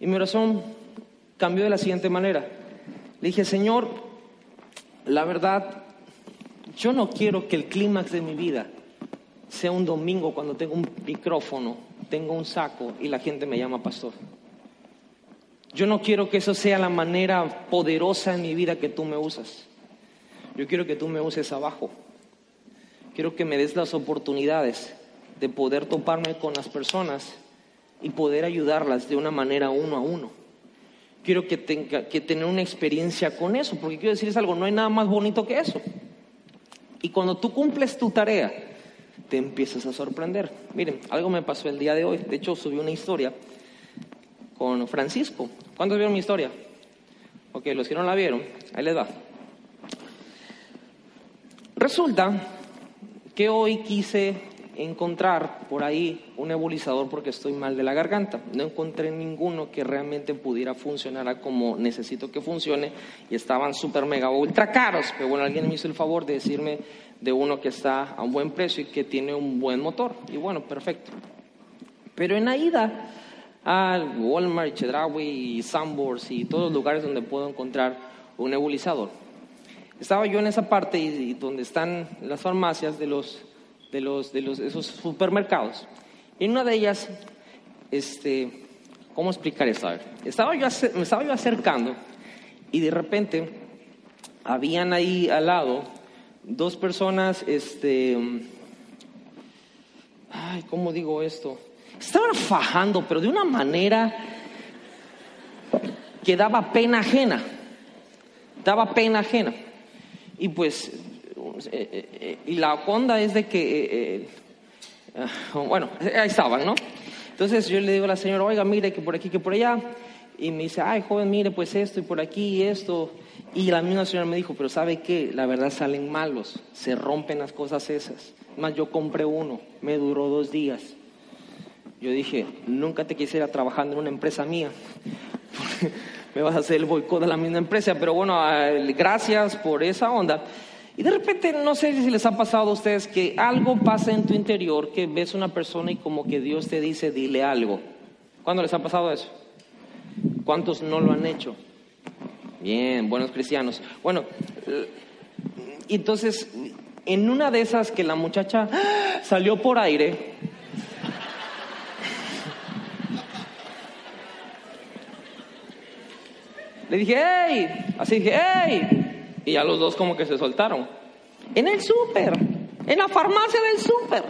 Y mi oración cambió de la siguiente manera. Le dije, Señor, la verdad, yo no quiero que el clímax de mi vida sea un domingo cuando tengo un micrófono, tengo un saco y la gente me llama pastor. Yo no quiero que eso sea la manera poderosa en mi vida que tú me usas. Yo quiero que tú me uses abajo. Quiero que me des las oportunidades de poder toparme con las personas y poder ayudarlas de una manera uno a uno quiero que tenga que tener una experiencia con eso, porque quiero decirles algo, no hay nada más bonito que eso. Y cuando tú cumples tu tarea, te empiezas a sorprender. Miren, algo me pasó el día de hoy. De hecho, subí una historia con Francisco. ¿Cuántos vieron mi historia? Ok, los que no la vieron, ahí les va. Resulta que hoy quise encontrar por ahí un nebulizador porque estoy mal de la garganta. No encontré ninguno que realmente pudiera funcionar como necesito que funcione y estaban súper mega ultra caros. Pero bueno, alguien me hizo el favor de decirme de uno que está a un buen precio y que tiene un buen motor. Y bueno, perfecto. Pero en Aida, al Walmart, Chedraui Sambors y todos los lugares donde puedo encontrar un nebulizador. Estaba yo en esa parte y donde están las farmacias de los de, los, de los, esos supermercados. En una de ellas, este, ¿cómo explicar esto? estaba yo, estaba yo acercando y de repente habían ahí al lado dos personas, este, ay, ¿cómo digo esto? Estaban fajando, pero de una manera que daba pena ajena, daba pena ajena. Y pues eh, eh, eh, y la onda es de que, bueno, ahí estaban, ¿no? Entonces yo le digo a la señora, oiga, mire que por aquí, que por allá. Y me dice, ay, joven, mire, pues esto y por aquí y esto. Y la misma señora me dijo, pero ¿sabe qué? La verdad salen malos, se rompen las cosas esas. Más yo compré uno, me duró dos días. Yo dije, nunca te quisiera trabajando en una empresa mía. me vas a hacer el boicot de la misma empresa. Pero bueno, gracias por esa onda. Y de repente, no sé si les ha pasado a ustedes que algo pasa en tu interior, que ves una persona y como que Dios te dice, dile algo. ¿Cuándo les ha pasado eso? ¿Cuántos no lo han hecho? Bien, buenos cristianos. Bueno, eh, entonces, en una de esas que la muchacha salió por aire, le dije, hey, así dije, hey, y ya los dos como que se soltaron. En el súper, en la farmacia del súper.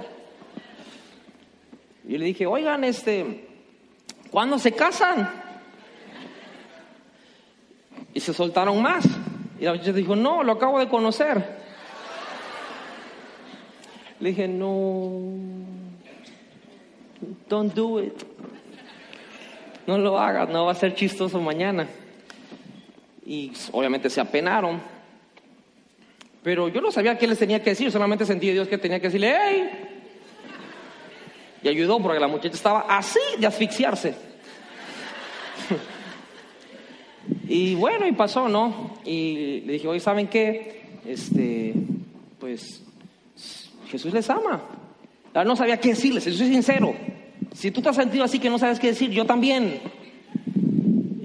Yo le dije, oigan, este, ¿cuándo se casan? Y se soltaron más. Y la muchacha dijo, no, lo acabo de conocer. Le dije, no, don't do it. No lo hagas, no va a ser chistoso mañana. Y obviamente se apenaron. Pero yo no sabía qué les tenía que decir, solamente sentí Dios que tenía que decirle. Y ayudó porque la muchacha estaba así de asfixiarse. y bueno, y pasó, ¿no? Y le dije, oye, ¿saben qué? Este, pues Jesús les ama. No sabía qué decirles, eso es sincero. Si tú te has sentido así que no sabes qué decir, yo también.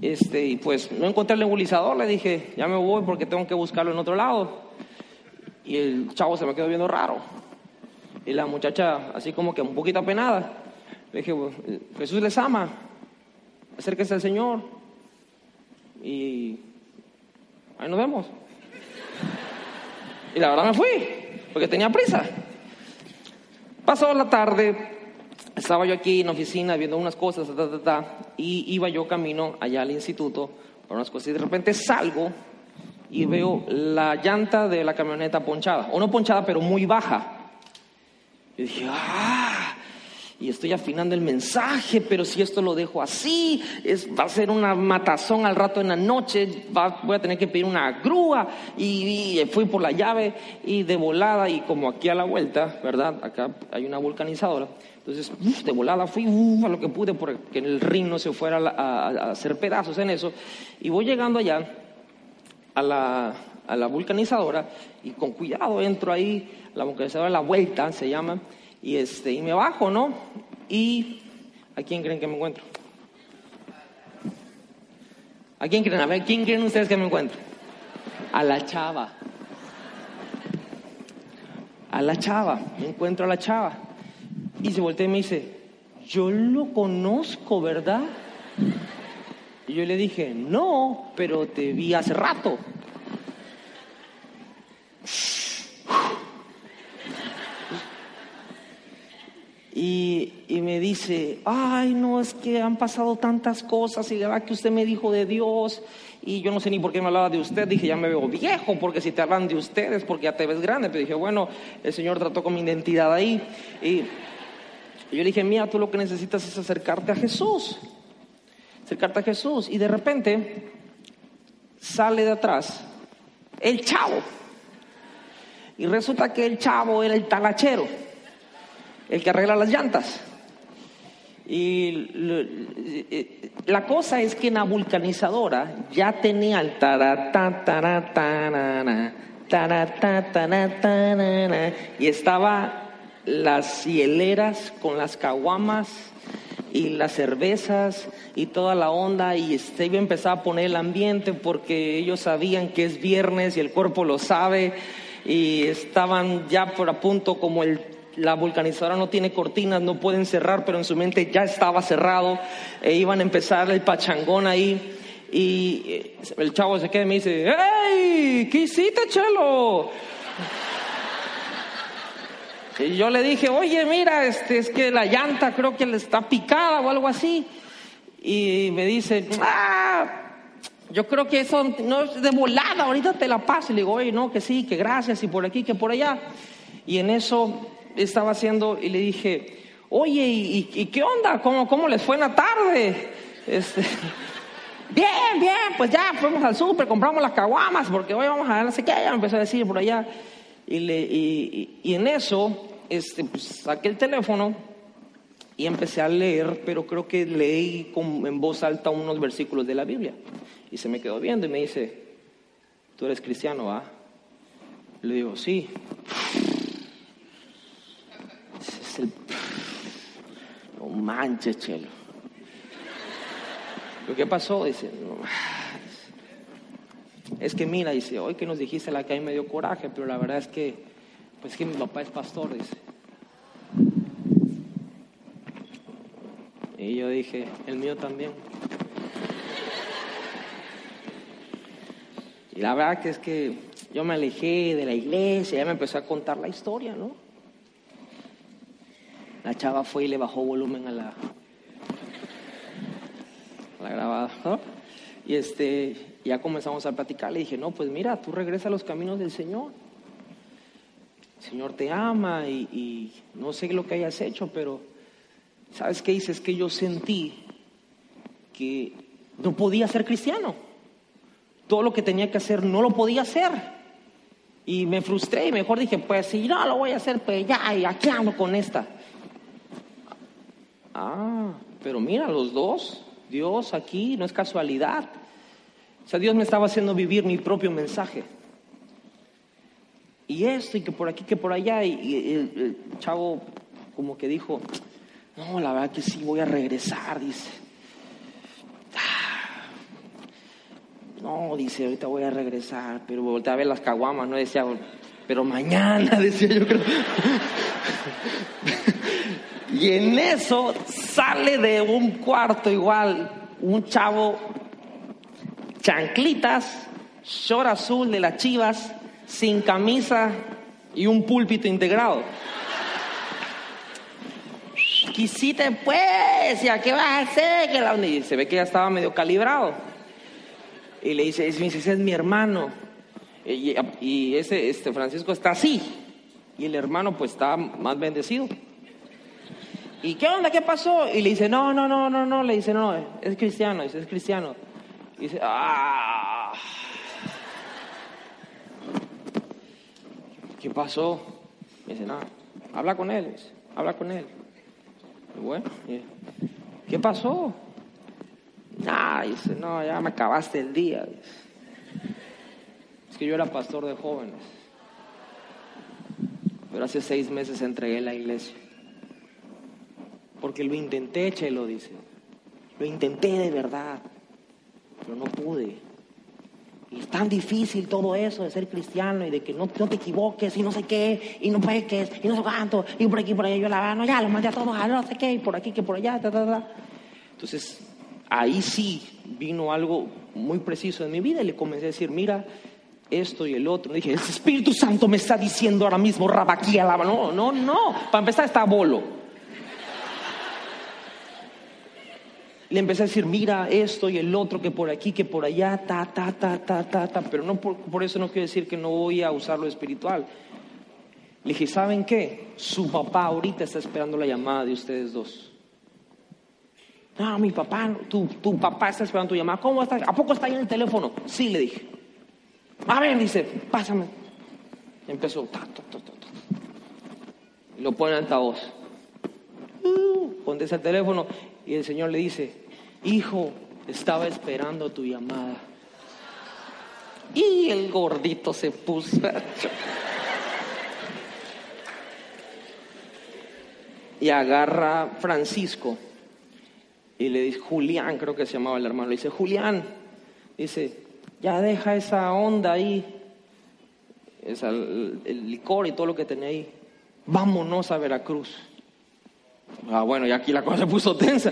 Este, y pues no encontré el nebulizador, le dije, ya me voy porque tengo que buscarlo en otro lado. Y el chavo se me quedó viendo raro. Y la muchacha, así como que un poquito apenada, le dije, Jesús les ama, acérquese al Señor. Y ahí nos vemos. Y la verdad me fui, porque tenía prisa. Pasó la tarde, estaba yo aquí en la oficina viendo unas cosas, y iba yo camino allá al instituto por unas cosas, y de repente salgo y veo la llanta de la camioneta ponchada, o no ponchada, pero muy baja. Y dije, ah, y estoy afinando el mensaje, pero si esto lo dejo así, es, va a ser una matazón al rato en la noche, voy a tener que pedir una grúa. Y, fui por la llave y de volada, y como aquí a la vuelta, ¿verdad? Acá hay una vulcanizadora. Entonces, de volada fui a lo que pude porque el ring no se fuera a, hacer pedazos en eso. Y voy llegando allá a la, a la vulcanizadora y con cuidado entro ahí, la vulcanizadora la vuelta se llama y, este, y me bajo, ¿no? Y ¿a quién creen que me encuentro? ¿A quién creen? A ver, ¿quién creen ustedes que me encuentro? A la chava. A la chava, me encuentro a la chava. Y se voltea y me dice, yo lo conozco, ¿verdad? Y yo le dije, no, pero te vi hace rato. Y, me dice, ay, no, es que han pasado tantas cosas y la verdad que usted me dijo de Dios y yo no sé ni por qué me hablaba de usted. Dije, ya me veo viejo porque si te hablan de ustedes porque ya te ves grande. Pero dije, bueno, el Señor trató con mi identidad ahí. Y, yo le dije, mira, tú lo que necesitas es acercarte a Jesús. Acercarte a Jesús. Y de repente sale de atrás el chavo. Y resulta que el chavo era el talachero el que arregla las llantas. Y la cosa es que en la vulcanizadora ya tenía el y estaba las hieleras con las caguamas y las cervezas y toda la onda y iba a empezar a poner el ambiente porque ellos sabían que es viernes y el cuerpo lo sabe y estaban ya por a punto como el la vulcanizadora no tiene cortinas, no pueden cerrar, pero en su mente ya estaba cerrado, e iban a empezar el pachangón ahí. Y eh, el chavo se queda y me dice, ¡Ey! ¿Qué hiciste, Chelo? Y yo le dije, oye, mira, este, es que la llanta creo que le está picada o algo así. Y me dice, ah, yo creo que eso no es de volada, ahorita te la paso. Y le digo, oye, no, que sí, que gracias, y por aquí, que por allá. Y en eso estaba haciendo y le dije, oye, ¿y, qué onda? ¿Cómo, ¿Cómo les fue en la tarde? Este, bien, bien, pues ya fuimos al súper, compramos las caguamas, porque hoy vamos a ver no sé qué, me empezó a decir por allá. Y, en eso, este, pues, saqué el teléfono y empecé a leer, pero creo que leí en voz alta unos versículos de la Biblia. Y se me quedó viendo y me dice, ¿tú eres cristiano, ah? Le digo, sí. No manches, chelo. ¿Lo que pasó? Dice, es que mira, dice, hoy que nos dijiste la que hay me dio coraje, pero la verdad es que, pues que mi papá es pastor, dice. Y yo dije, el mío también. Y la verdad que es que yo me alejé de la iglesia, ya me empezó a contar la historia, ¿no? La chava fue y le bajó volumen a la, la grabada. Y este, ya comenzamos a platicar. Le dije, no, pues mira, tú regresa a los caminos del Señor. Señor te ama y, y no sé lo que hayas hecho, pero ¿sabes qué hice? Es que yo sentí que no podía ser cristiano. Todo lo que tenía que hacer no lo podía hacer. Y me frustré y mejor dije, pues si no lo voy a hacer, pues ya, y aquí ando con esta. Ah, pero mira, los dos, Dios aquí, no es casualidad. O sea, Dios me estaba haciendo vivir mi propio mensaje. Y esto, y que por aquí, que por allá. Y, el, chavo como que dijo, no, la verdad que sí, voy a regresar, dice. Ah, No, dice, ahorita voy a regresar, pero volteé a ver las caguamas, no decía, pero mañana, decía yo creo. y en eso sale de un cuarto igual un chavo, chanclitas, short azul de las chivas, sin camisa y un púlpito integrado. Quisiste pues, ¿ya qué vas a hacer? Que la... Y se ve que ya estaba medio calibrado. Y le dice, ese es mi hermano. Y, ese este Francisco está así. Y el hermano pues está más bendecido. ¿Y qué onda? ¿Qué pasó? Y le dice, no, no, no, no, no. Le dice, no, es cristiano. Dice, es cristiano. Y dice, ah. ¿Qué pasó? Me dice, no, habla con él. habla con él. bueno, ¿qué pasó? Ah, dice, no, ya me acabaste el día. Es que yo era pastor de jóvenes. Pero hace seis meses entregué la iglesia. Porque lo intenté, Chelo, dice. Lo intenté de verdad. Pero no pude. Y es tan difícil todo eso de ser cristiano y de que no, te equivoques y no sé qué, y no peques, y no sé cuánto, y por aquí, por allá, yo la mano, ya lo mandé a todos, a no sé qué, y por aquí, que por allá. Entonces, ahí sí vino algo muy preciso en mi vida y le comencé a decir, mira, esto y el otro. dije, el Espíritu Santo me está diciendo ahora mismo, rabaquía, lava. No, no, no. Para empezar está bolo. Le empecé a decir, mira esto y el otro, que por aquí, que por allá, ta, ta, ta, ta, ta, ta. Pero no por, por eso no quiero decir que no voy a usar lo espiritual. Le dije, ¿saben qué? Su papá ahorita está esperando la llamada de ustedes dos. No, mi papá, tu, tu papá está esperando tu llamada. ¿Cómo está? ¿A poco está ahí en el teléfono? Sí, le dije. A ver, dice, pásame. Empezó. Ta, ta, ta, y lo pone en altavoz. Uh, contesta el teléfono y el Señor le dice, hijo, estaba esperando tu llamada. Y el gordito se puso. y agarra Francisco y le dice, Julián, creo que se llamaba el hermano, le dice, Julián, dice, ya deja esa onda ahí, el, licor y todo lo que tenía ahí, vámonos a Veracruz. Ah, bueno, y aquí la cosa se puso tensa.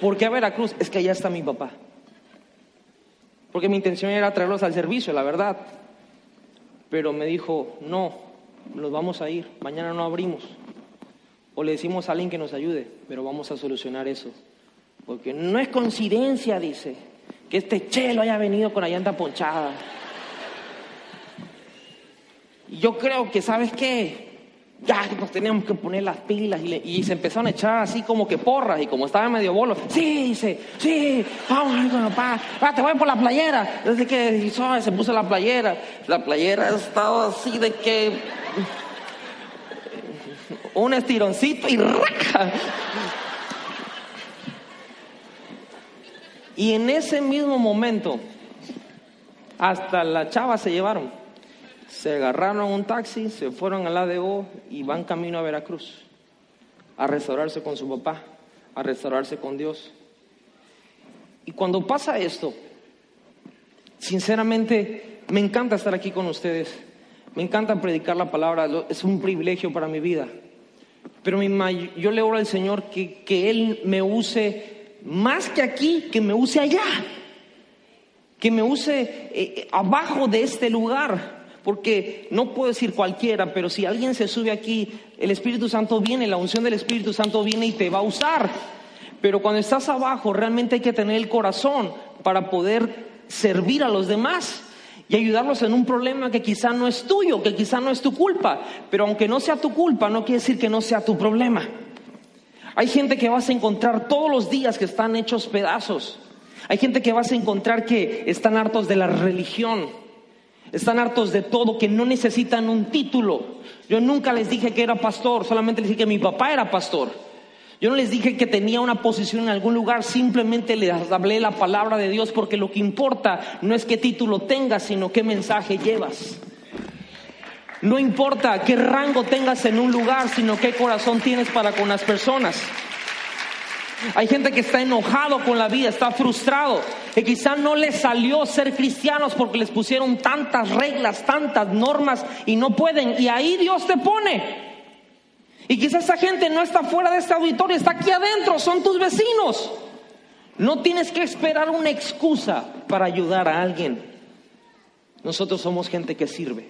¿Por qué a Veracruz? Es que allá está mi papá. Porque mi intención era traerlos al servicio, la verdad. Pero me dijo, no, nos vamos a ir, mañana no abrimos. O le decimos a alguien que nos ayude, pero vamos a solucionar eso. Porque no es coincidencia, dice, que este chelo haya venido con la llanta ponchada. Y yo creo que, ¿sabes qué? Ya nos teníamos que poner las pilas y, se empezaron a echar así como que porras y como estaba medio bolo, sí, dice, sí, vamos a ir con papá, te voy por la playera. Desde que se puso la playera, la playera estaba así de que un estironcito y raja. Y en ese mismo momento, hasta la chava se llevaron. Se agarraron un taxi, se fueron al ADO y van camino a Veracruz a restaurarse con su papá, a restaurarse con Dios. Y cuando pasa esto, sinceramente me encanta estar aquí con ustedes, me encanta predicar la palabra, es un privilegio para mi vida. Pero yo le oro al Señor que, que Él me use más que aquí, que me use allá, que me use eh, eh, abajo de este lugar. Porque no puedo decir cualquiera, pero si alguien se sube aquí, el Espíritu Santo viene, la unción del Espíritu Santo viene y te va a usar. Pero cuando estás abajo, realmente hay que tener el corazón para poder servir a los demás y ayudarlos en un problema que quizá no es tuyo, que quizá no es tu culpa. Pero aunque no sea tu culpa, no quiere decir que no sea tu problema. Hay gente que vas a encontrar todos los días que están hechos pedazos. Hay gente que vas a encontrar que están hartos de la religión. Están hartos de todo, que no necesitan un título. Yo nunca les dije que era pastor, solamente les dije que mi papá era pastor. Yo no les dije que tenía una posición en algún lugar, simplemente les hablé la palabra de Dios porque lo que importa no es qué título tengas, sino qué mensaje llevas. No importa qué rango tengas en un lugar, sino qué corazón tienes para con las personas. Hay gente que está enojado con la vida, está frustrado, que quizá no les salió ser cristianos porque les pusieron tantas reglas, tantas normas y no pueden. Y ahí Dios te pone. Y quizá esa gente no está fuera de este auditorio, está aquí adentro, son tus vecinos. No tienes que esperar una excusa para ayudar a alguien. Nosotros somos gente que sirve.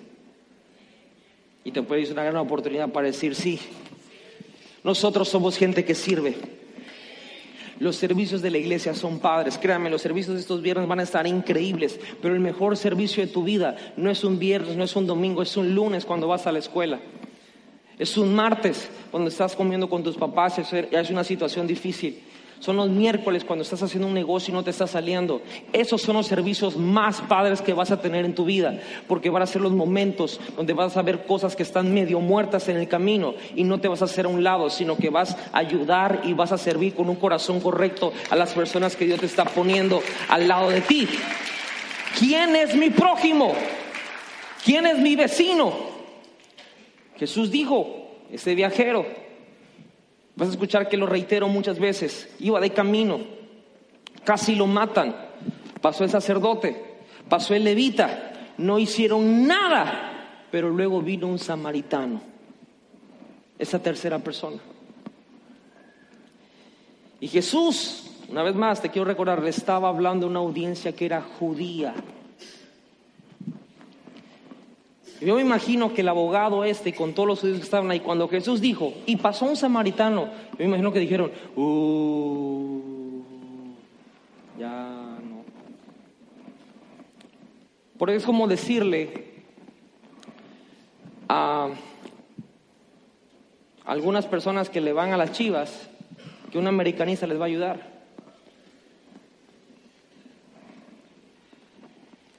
Y te puedes una gran oportunidad para decir, sí, nosotros somos gente que sirve. Los servicios de la iglesia son padres. Créanme, los servicios de estos viernes van a estar increíbles. Pero el mejor servicio de tu vida no es un viernes, no es un domingo, es un lunes cuando vas a la escuela. Es un martes cuando estás comiendo con tus papás, es una situación difícil. Son los miércoles cuando estás haciendo un negocio y no te está saliendo. Esos son los servicios más padres que vas a tener en tu vida, porque van a ser los momentos donde vas a ver cosas que están medio muertas en el camino y no te vas a hacer a un lado, sino que vas a ayudar y vas a servir con un corazón correcto a las personas que Dios te está poniendo al lado de ti. ¿Quién es mi prójimo? ¿Quién es mi vecino? Jesús dijo, ese viajero, Vas a escuchar que lo reitero muchas veces. Iba de camino, casi lo matan. Pasó el sacerdote, pasó el levita, no hicieron nada, pero luego vino un samaritano, esa tercera persona. Y Jesús, una vez más te quiero recordar, le estaba hablando a una audiencia que era judía. Yo me imagino que el abogado este con todos los judíos que estaban ahí, cuando Jesús dijo, y pasó un samaritano, yo me imagino que dijeron, uh, ya no. Porque es como decirle a algunas personas que le van a las chivas que un americanista les va a ayudar.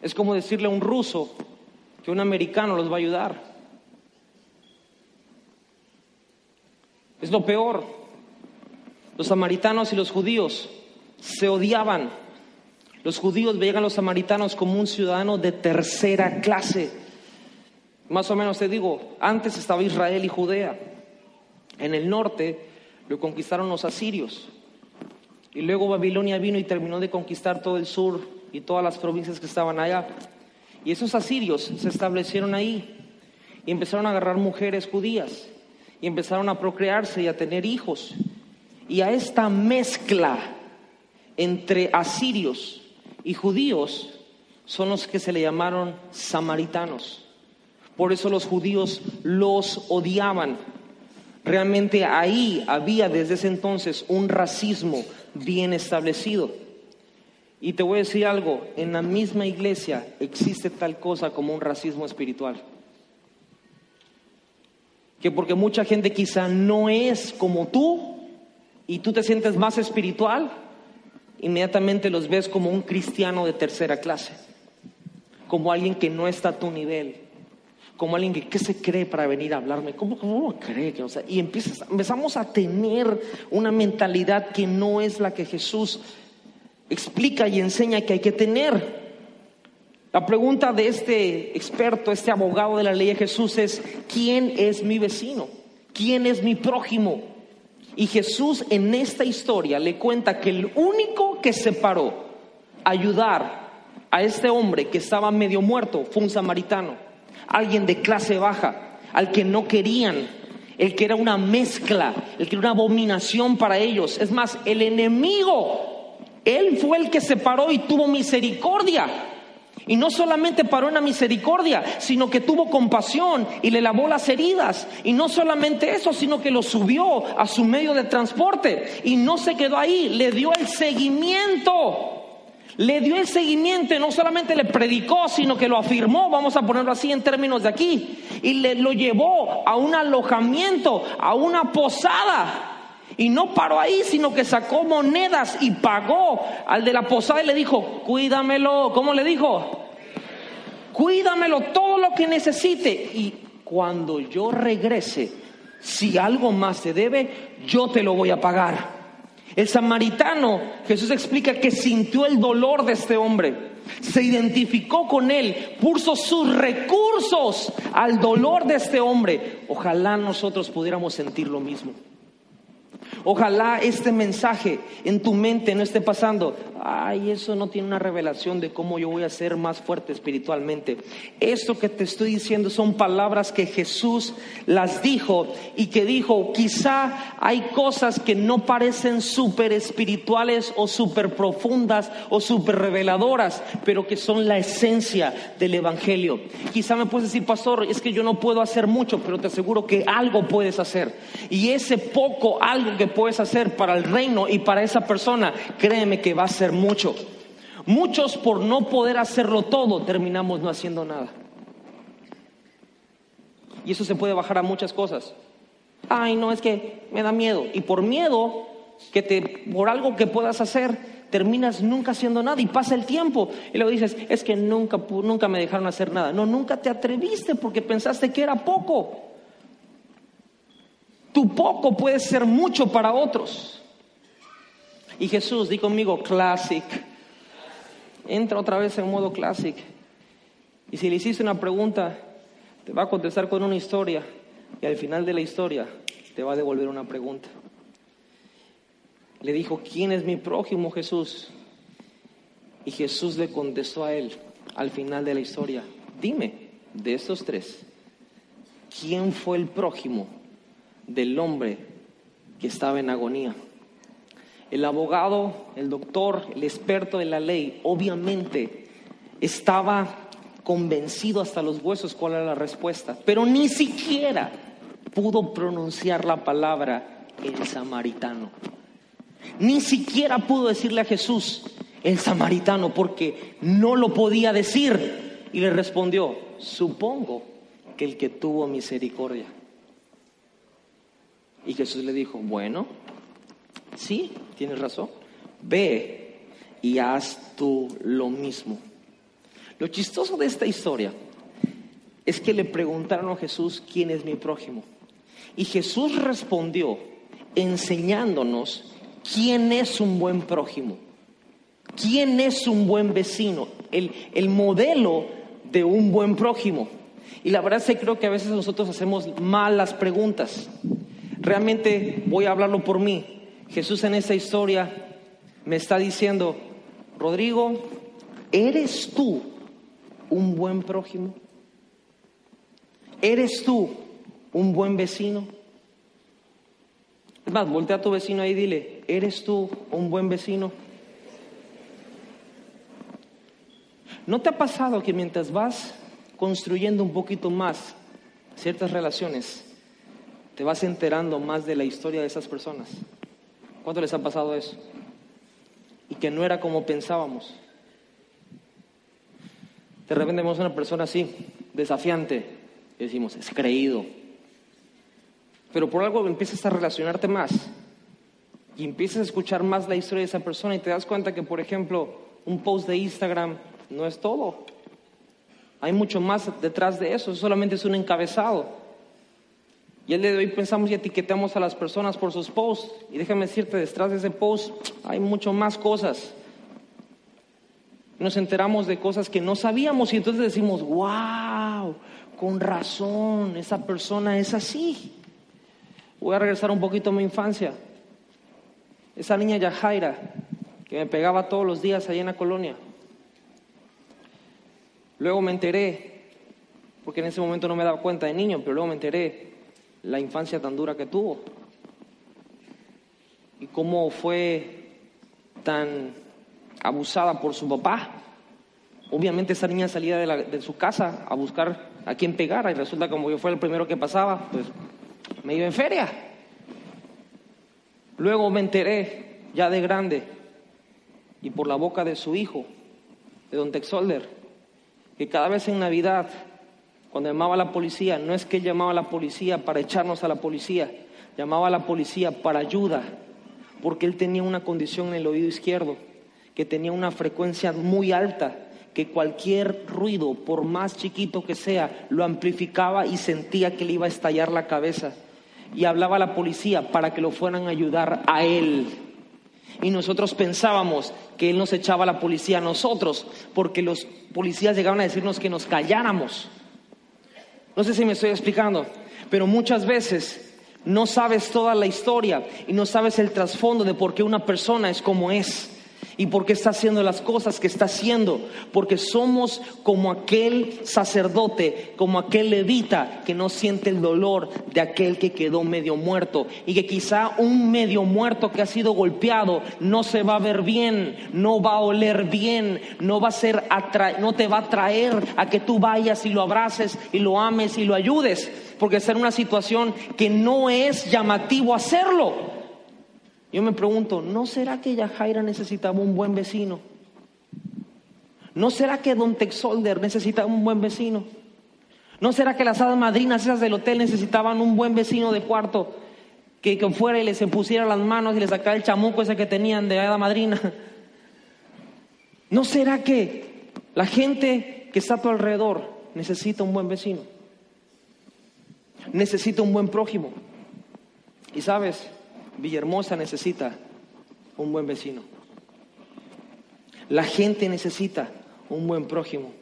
Es como decirle a un ruso que un americano los va a ayudar. Es lo peor. Los samaritanos y los judíos se odiaban. Los judíos veían a los samaritanos como un ciudadano de tercera clase. Más o menos te digo, antes estaba Israel y Judea. En el norte lo conquistaron los asirios. Y luego Babilonia vino y terminó de conquistar todo el sur y todas las provincias que estaban allá. Y esos asirios se establecieron ahí y empezaron a agarrar mujeres judías y empezaron a procrearse y a tener hijos. Y a esta mezcla entre asirios y judíos son los que se le llamaron samaritanos. Por eso los judíos los odiaban. Realmente ahí había desde ese entonces un racismo bien establecido. Y te voy a decir algo, en la misma iglesia existe tal cosa como un racismo espiritual. Que porque mucha gente quizá no es como tú y tú te sientes más espiritual, inmediatamente los ves como un cristiano de tercera clase, como alguien que no está a tu nivel, como alguien que ¿qué se cree para venir a hablarme? ¿Cómo, cómo cree? Que, o sea, y empiezas, empezamos a tener una mentalidad que no es la que Jesús explica y enseña que hay que tener. La pregunta de este experto, este abogado de la ley de Jesús es, ¿quién es mi vecino? ¿Quién es mi prójimo? Y Jesús en esta historia le cuenta que el único que se paró a ayudar a este hombre que estaba medio muerto fue un samaritano, alguien de clase baja, al que no querían, el que era una mezcla, el que era una abominación para ellos. Es más, el enemigo él fue el que se paró y tuvo misericordia. Y no solamente paró en la misericordia, sino que tuvo compasión y le lavó las heridas. Y no solamente eso, sino que lo subió a su medio de transporte. Y no se quedó ahí, le dio el seguimiento. Le dio el seguimiento no solamente le predicó, sino que lo afirmó, vamos a ponerlo así en términos de aquí. Y le lo llevó a un alojamiento, a una posada. Y no paró ahí, sino que sacó monedas y pagó al de la posada y le dijo, cuídamelo. ¿Cómo le dijo? Cuídamelo todo lo que necesite. Y cuando yo regrese, si algo más te debe, yo te lo voy a pagar. El samaritano, Jesús explica que sintió el dolor de este hombre, se identificó con él, puso sus recursos al dolor de este hombre. Ojalá nosotros pudiéramos sentir lo mismo. Ojalá este mensaje en tu mente no esté pasando. Ay, eso no tiene una revelación de cómo yo voy a ser más fuerte espiritualmente. Esto que te estoy diciendo son palabras que Jesús las dijo y que dijo, quizá hay cosas que no parecen súper espirituales o súper profundas o súper reveladoras, pero que son la esencia del Evangelio. Quizá me puedes decir, pastor, es que yo no puedo hacer mucho, pero te aseguro que algo puedes hacer. Y ese poco, algo que puedes hacer para el reino y para esa persona, créeme que va a ser mucho. Muchos por no poder hacerlo todo terminamos no haciendo nada. Y eso se puede bajar a muchas cosas. Ay, no, es que me da miedo. Y por miedo, que te, por algo que puedas hacer, terminas nunca haciendo nada y pasa el tiempo. Y luego dices, es que nunca, nunca me dejaron hacer nada. No, nunca te atreviste porque pensaste que era poco. Tu poco puede ser mucho para otros. Y Jesús, di conmigo, classic. Entra otra vez en modo classic. Y si le hiciste una pregunta, te va a contestar con una historia. Y al final de la historia, te va a devolver una pregunta. Le dijo, ¿quién es mi prójimo Jesús? Y Jesús le contestó a él al final de la historia, dime, de estos tres, ¿quién fue el prójimo del hombre que estaba en agonía? El abogado, el doctor, el experto de la ley, obviamente estaba convencido hasta los huesos cuál era la respuesta, pero ni siquiera pudo pronunciar la palabra el samaritano. Ni siquiera pudo decirle a Jesús el samaritano porque no lo podía decir. Y le respondió, supongo que el que tuvo misericordia. Y Jesús le dijo, bueno, sí, tienes razón, ve y haz tú lo mismo. Lo chistoso de esta historia es que le preguntaron a Jesús, ¿quién es mi prójimo? Y Jesús respondió enseñándonos quién es un buen prójimo, quién es un buen vecino, el, el modelo de un buen prójimo. Y la verdad es que creo que a veces nosotros hacemos malas preguntas. Realmente voy a hablarlo por mí. Jesús en esta historia me está diciendo, Rodrigo, ¿eres tú un buen prójimo? ¿Eres tú un buen vecino? Es más, voltea a tu vecino ahí y dile, ¿eres tú un buen vecino? ¿No te ha pasado que mientras vas construyendo un poquito más ciertas relaciones, te vas enterando más de la historia de esas personas? ¿Cuánto les ha pasado eso? Y que no era como pensábamos. De repente vemos a una persona así, desafiante, y decimos, es creído, pero por algo empiezas a relacionarte más y empiezas a escuchar más la historia de esa persona y te das cuenta que, por ejemplo, un post de Instagram no es todo. Hay mucho más detrás de eso, solamente es un encabezado. Y el día de hoy pensamos y etiquetamos a las personas por sus posts. Y déjame decirte, detrás de ese post hay mucho más cosas. Nos enteramos de cosas que no sabíamos y entonces decimos, wow, con razón, esa persona es así. Voy a regresar un poquito a mi infancia. Esa niña Yajaira, que me pegaba todos los días allá en la colonia. Luego me enteré, porque en ese momento no me daba cuenta de niño, pero luego me enteré la infancia tan dura que tuvo. Y cómo fue tan abusada por su papá. Obviamente esa niña salía de, su casa a buscar a quien pegara y resulta como yo fue el primero que pasaba, pues me iba en feria. Luego me enteré, ya de grande, y por la boca de su hijo, de don Texolder, que cada vez en Navidad, cuando llamaba a la policía, no es que llamaba a la policía para echarnos a la policía, llamaba a la policía para ayuda, porque él tenía una condición en el oído izquierdo, que tenía una frecuencia muy alta, que cualquier ruido, por más chiquito que sea, lo amplificaba y sentía que le iba a estallar la cabeza y hablaba a la policía para que lo fueran a ayudar a él. Y nosotros pensábamos que él nos echaba a la policía a nosotros, porque los policías llegaban a decirnos que nos calláramos. No sé si me estoy explicando, pero muchas veces No sabes toda la historia y no sabes el trasfondo de por qué una persona es como es y por qué está haciendo las cosas que está haciendo. Porque somos como aquel sacerdote, como aquel levita que no siente el dolor de aquel que quedó medio muerto. Y que quizá un medio muerto que ha sido golpeado no se va a ver bien, no va a oler bien, no va a ser no te va a traer a que tú vayas y lo abraces y lo ames y lo ayudes. Porque es una situación que no es llamativo hacerlo. Yo me pregunto, ¿no será que Yajaira necesitaba un buen vecino? ¿No será que Don Texolder necesitaba un buen vecino? ¿No será que las hadas madrinas esas del hotel necesitaban un buen vecino de cuarto que, fuera y les pusiera las manos y les sacara el chamuco ese que tenían de hada madrina? ¿No será que la gente que está a tu alrededor necesita un buen vecino? Necesita un buen prójimo. Y sabes, Villahermosa necesita un buen vecino. La gente necesita un buen prójimo.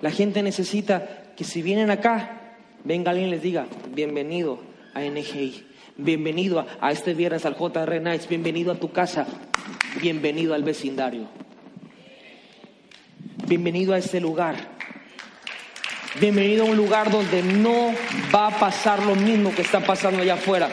La gente necesita que si vienen acá, venga alguien y les diga, bienvenido a NGI, bienvenido a, este viernes al JR Nights, bienvenido a tu casa, bienvenido al vecindario, bienvenido a este lugar, bienvenido a un lugar donde no va a pasar lo mismo que está pasando allá afuera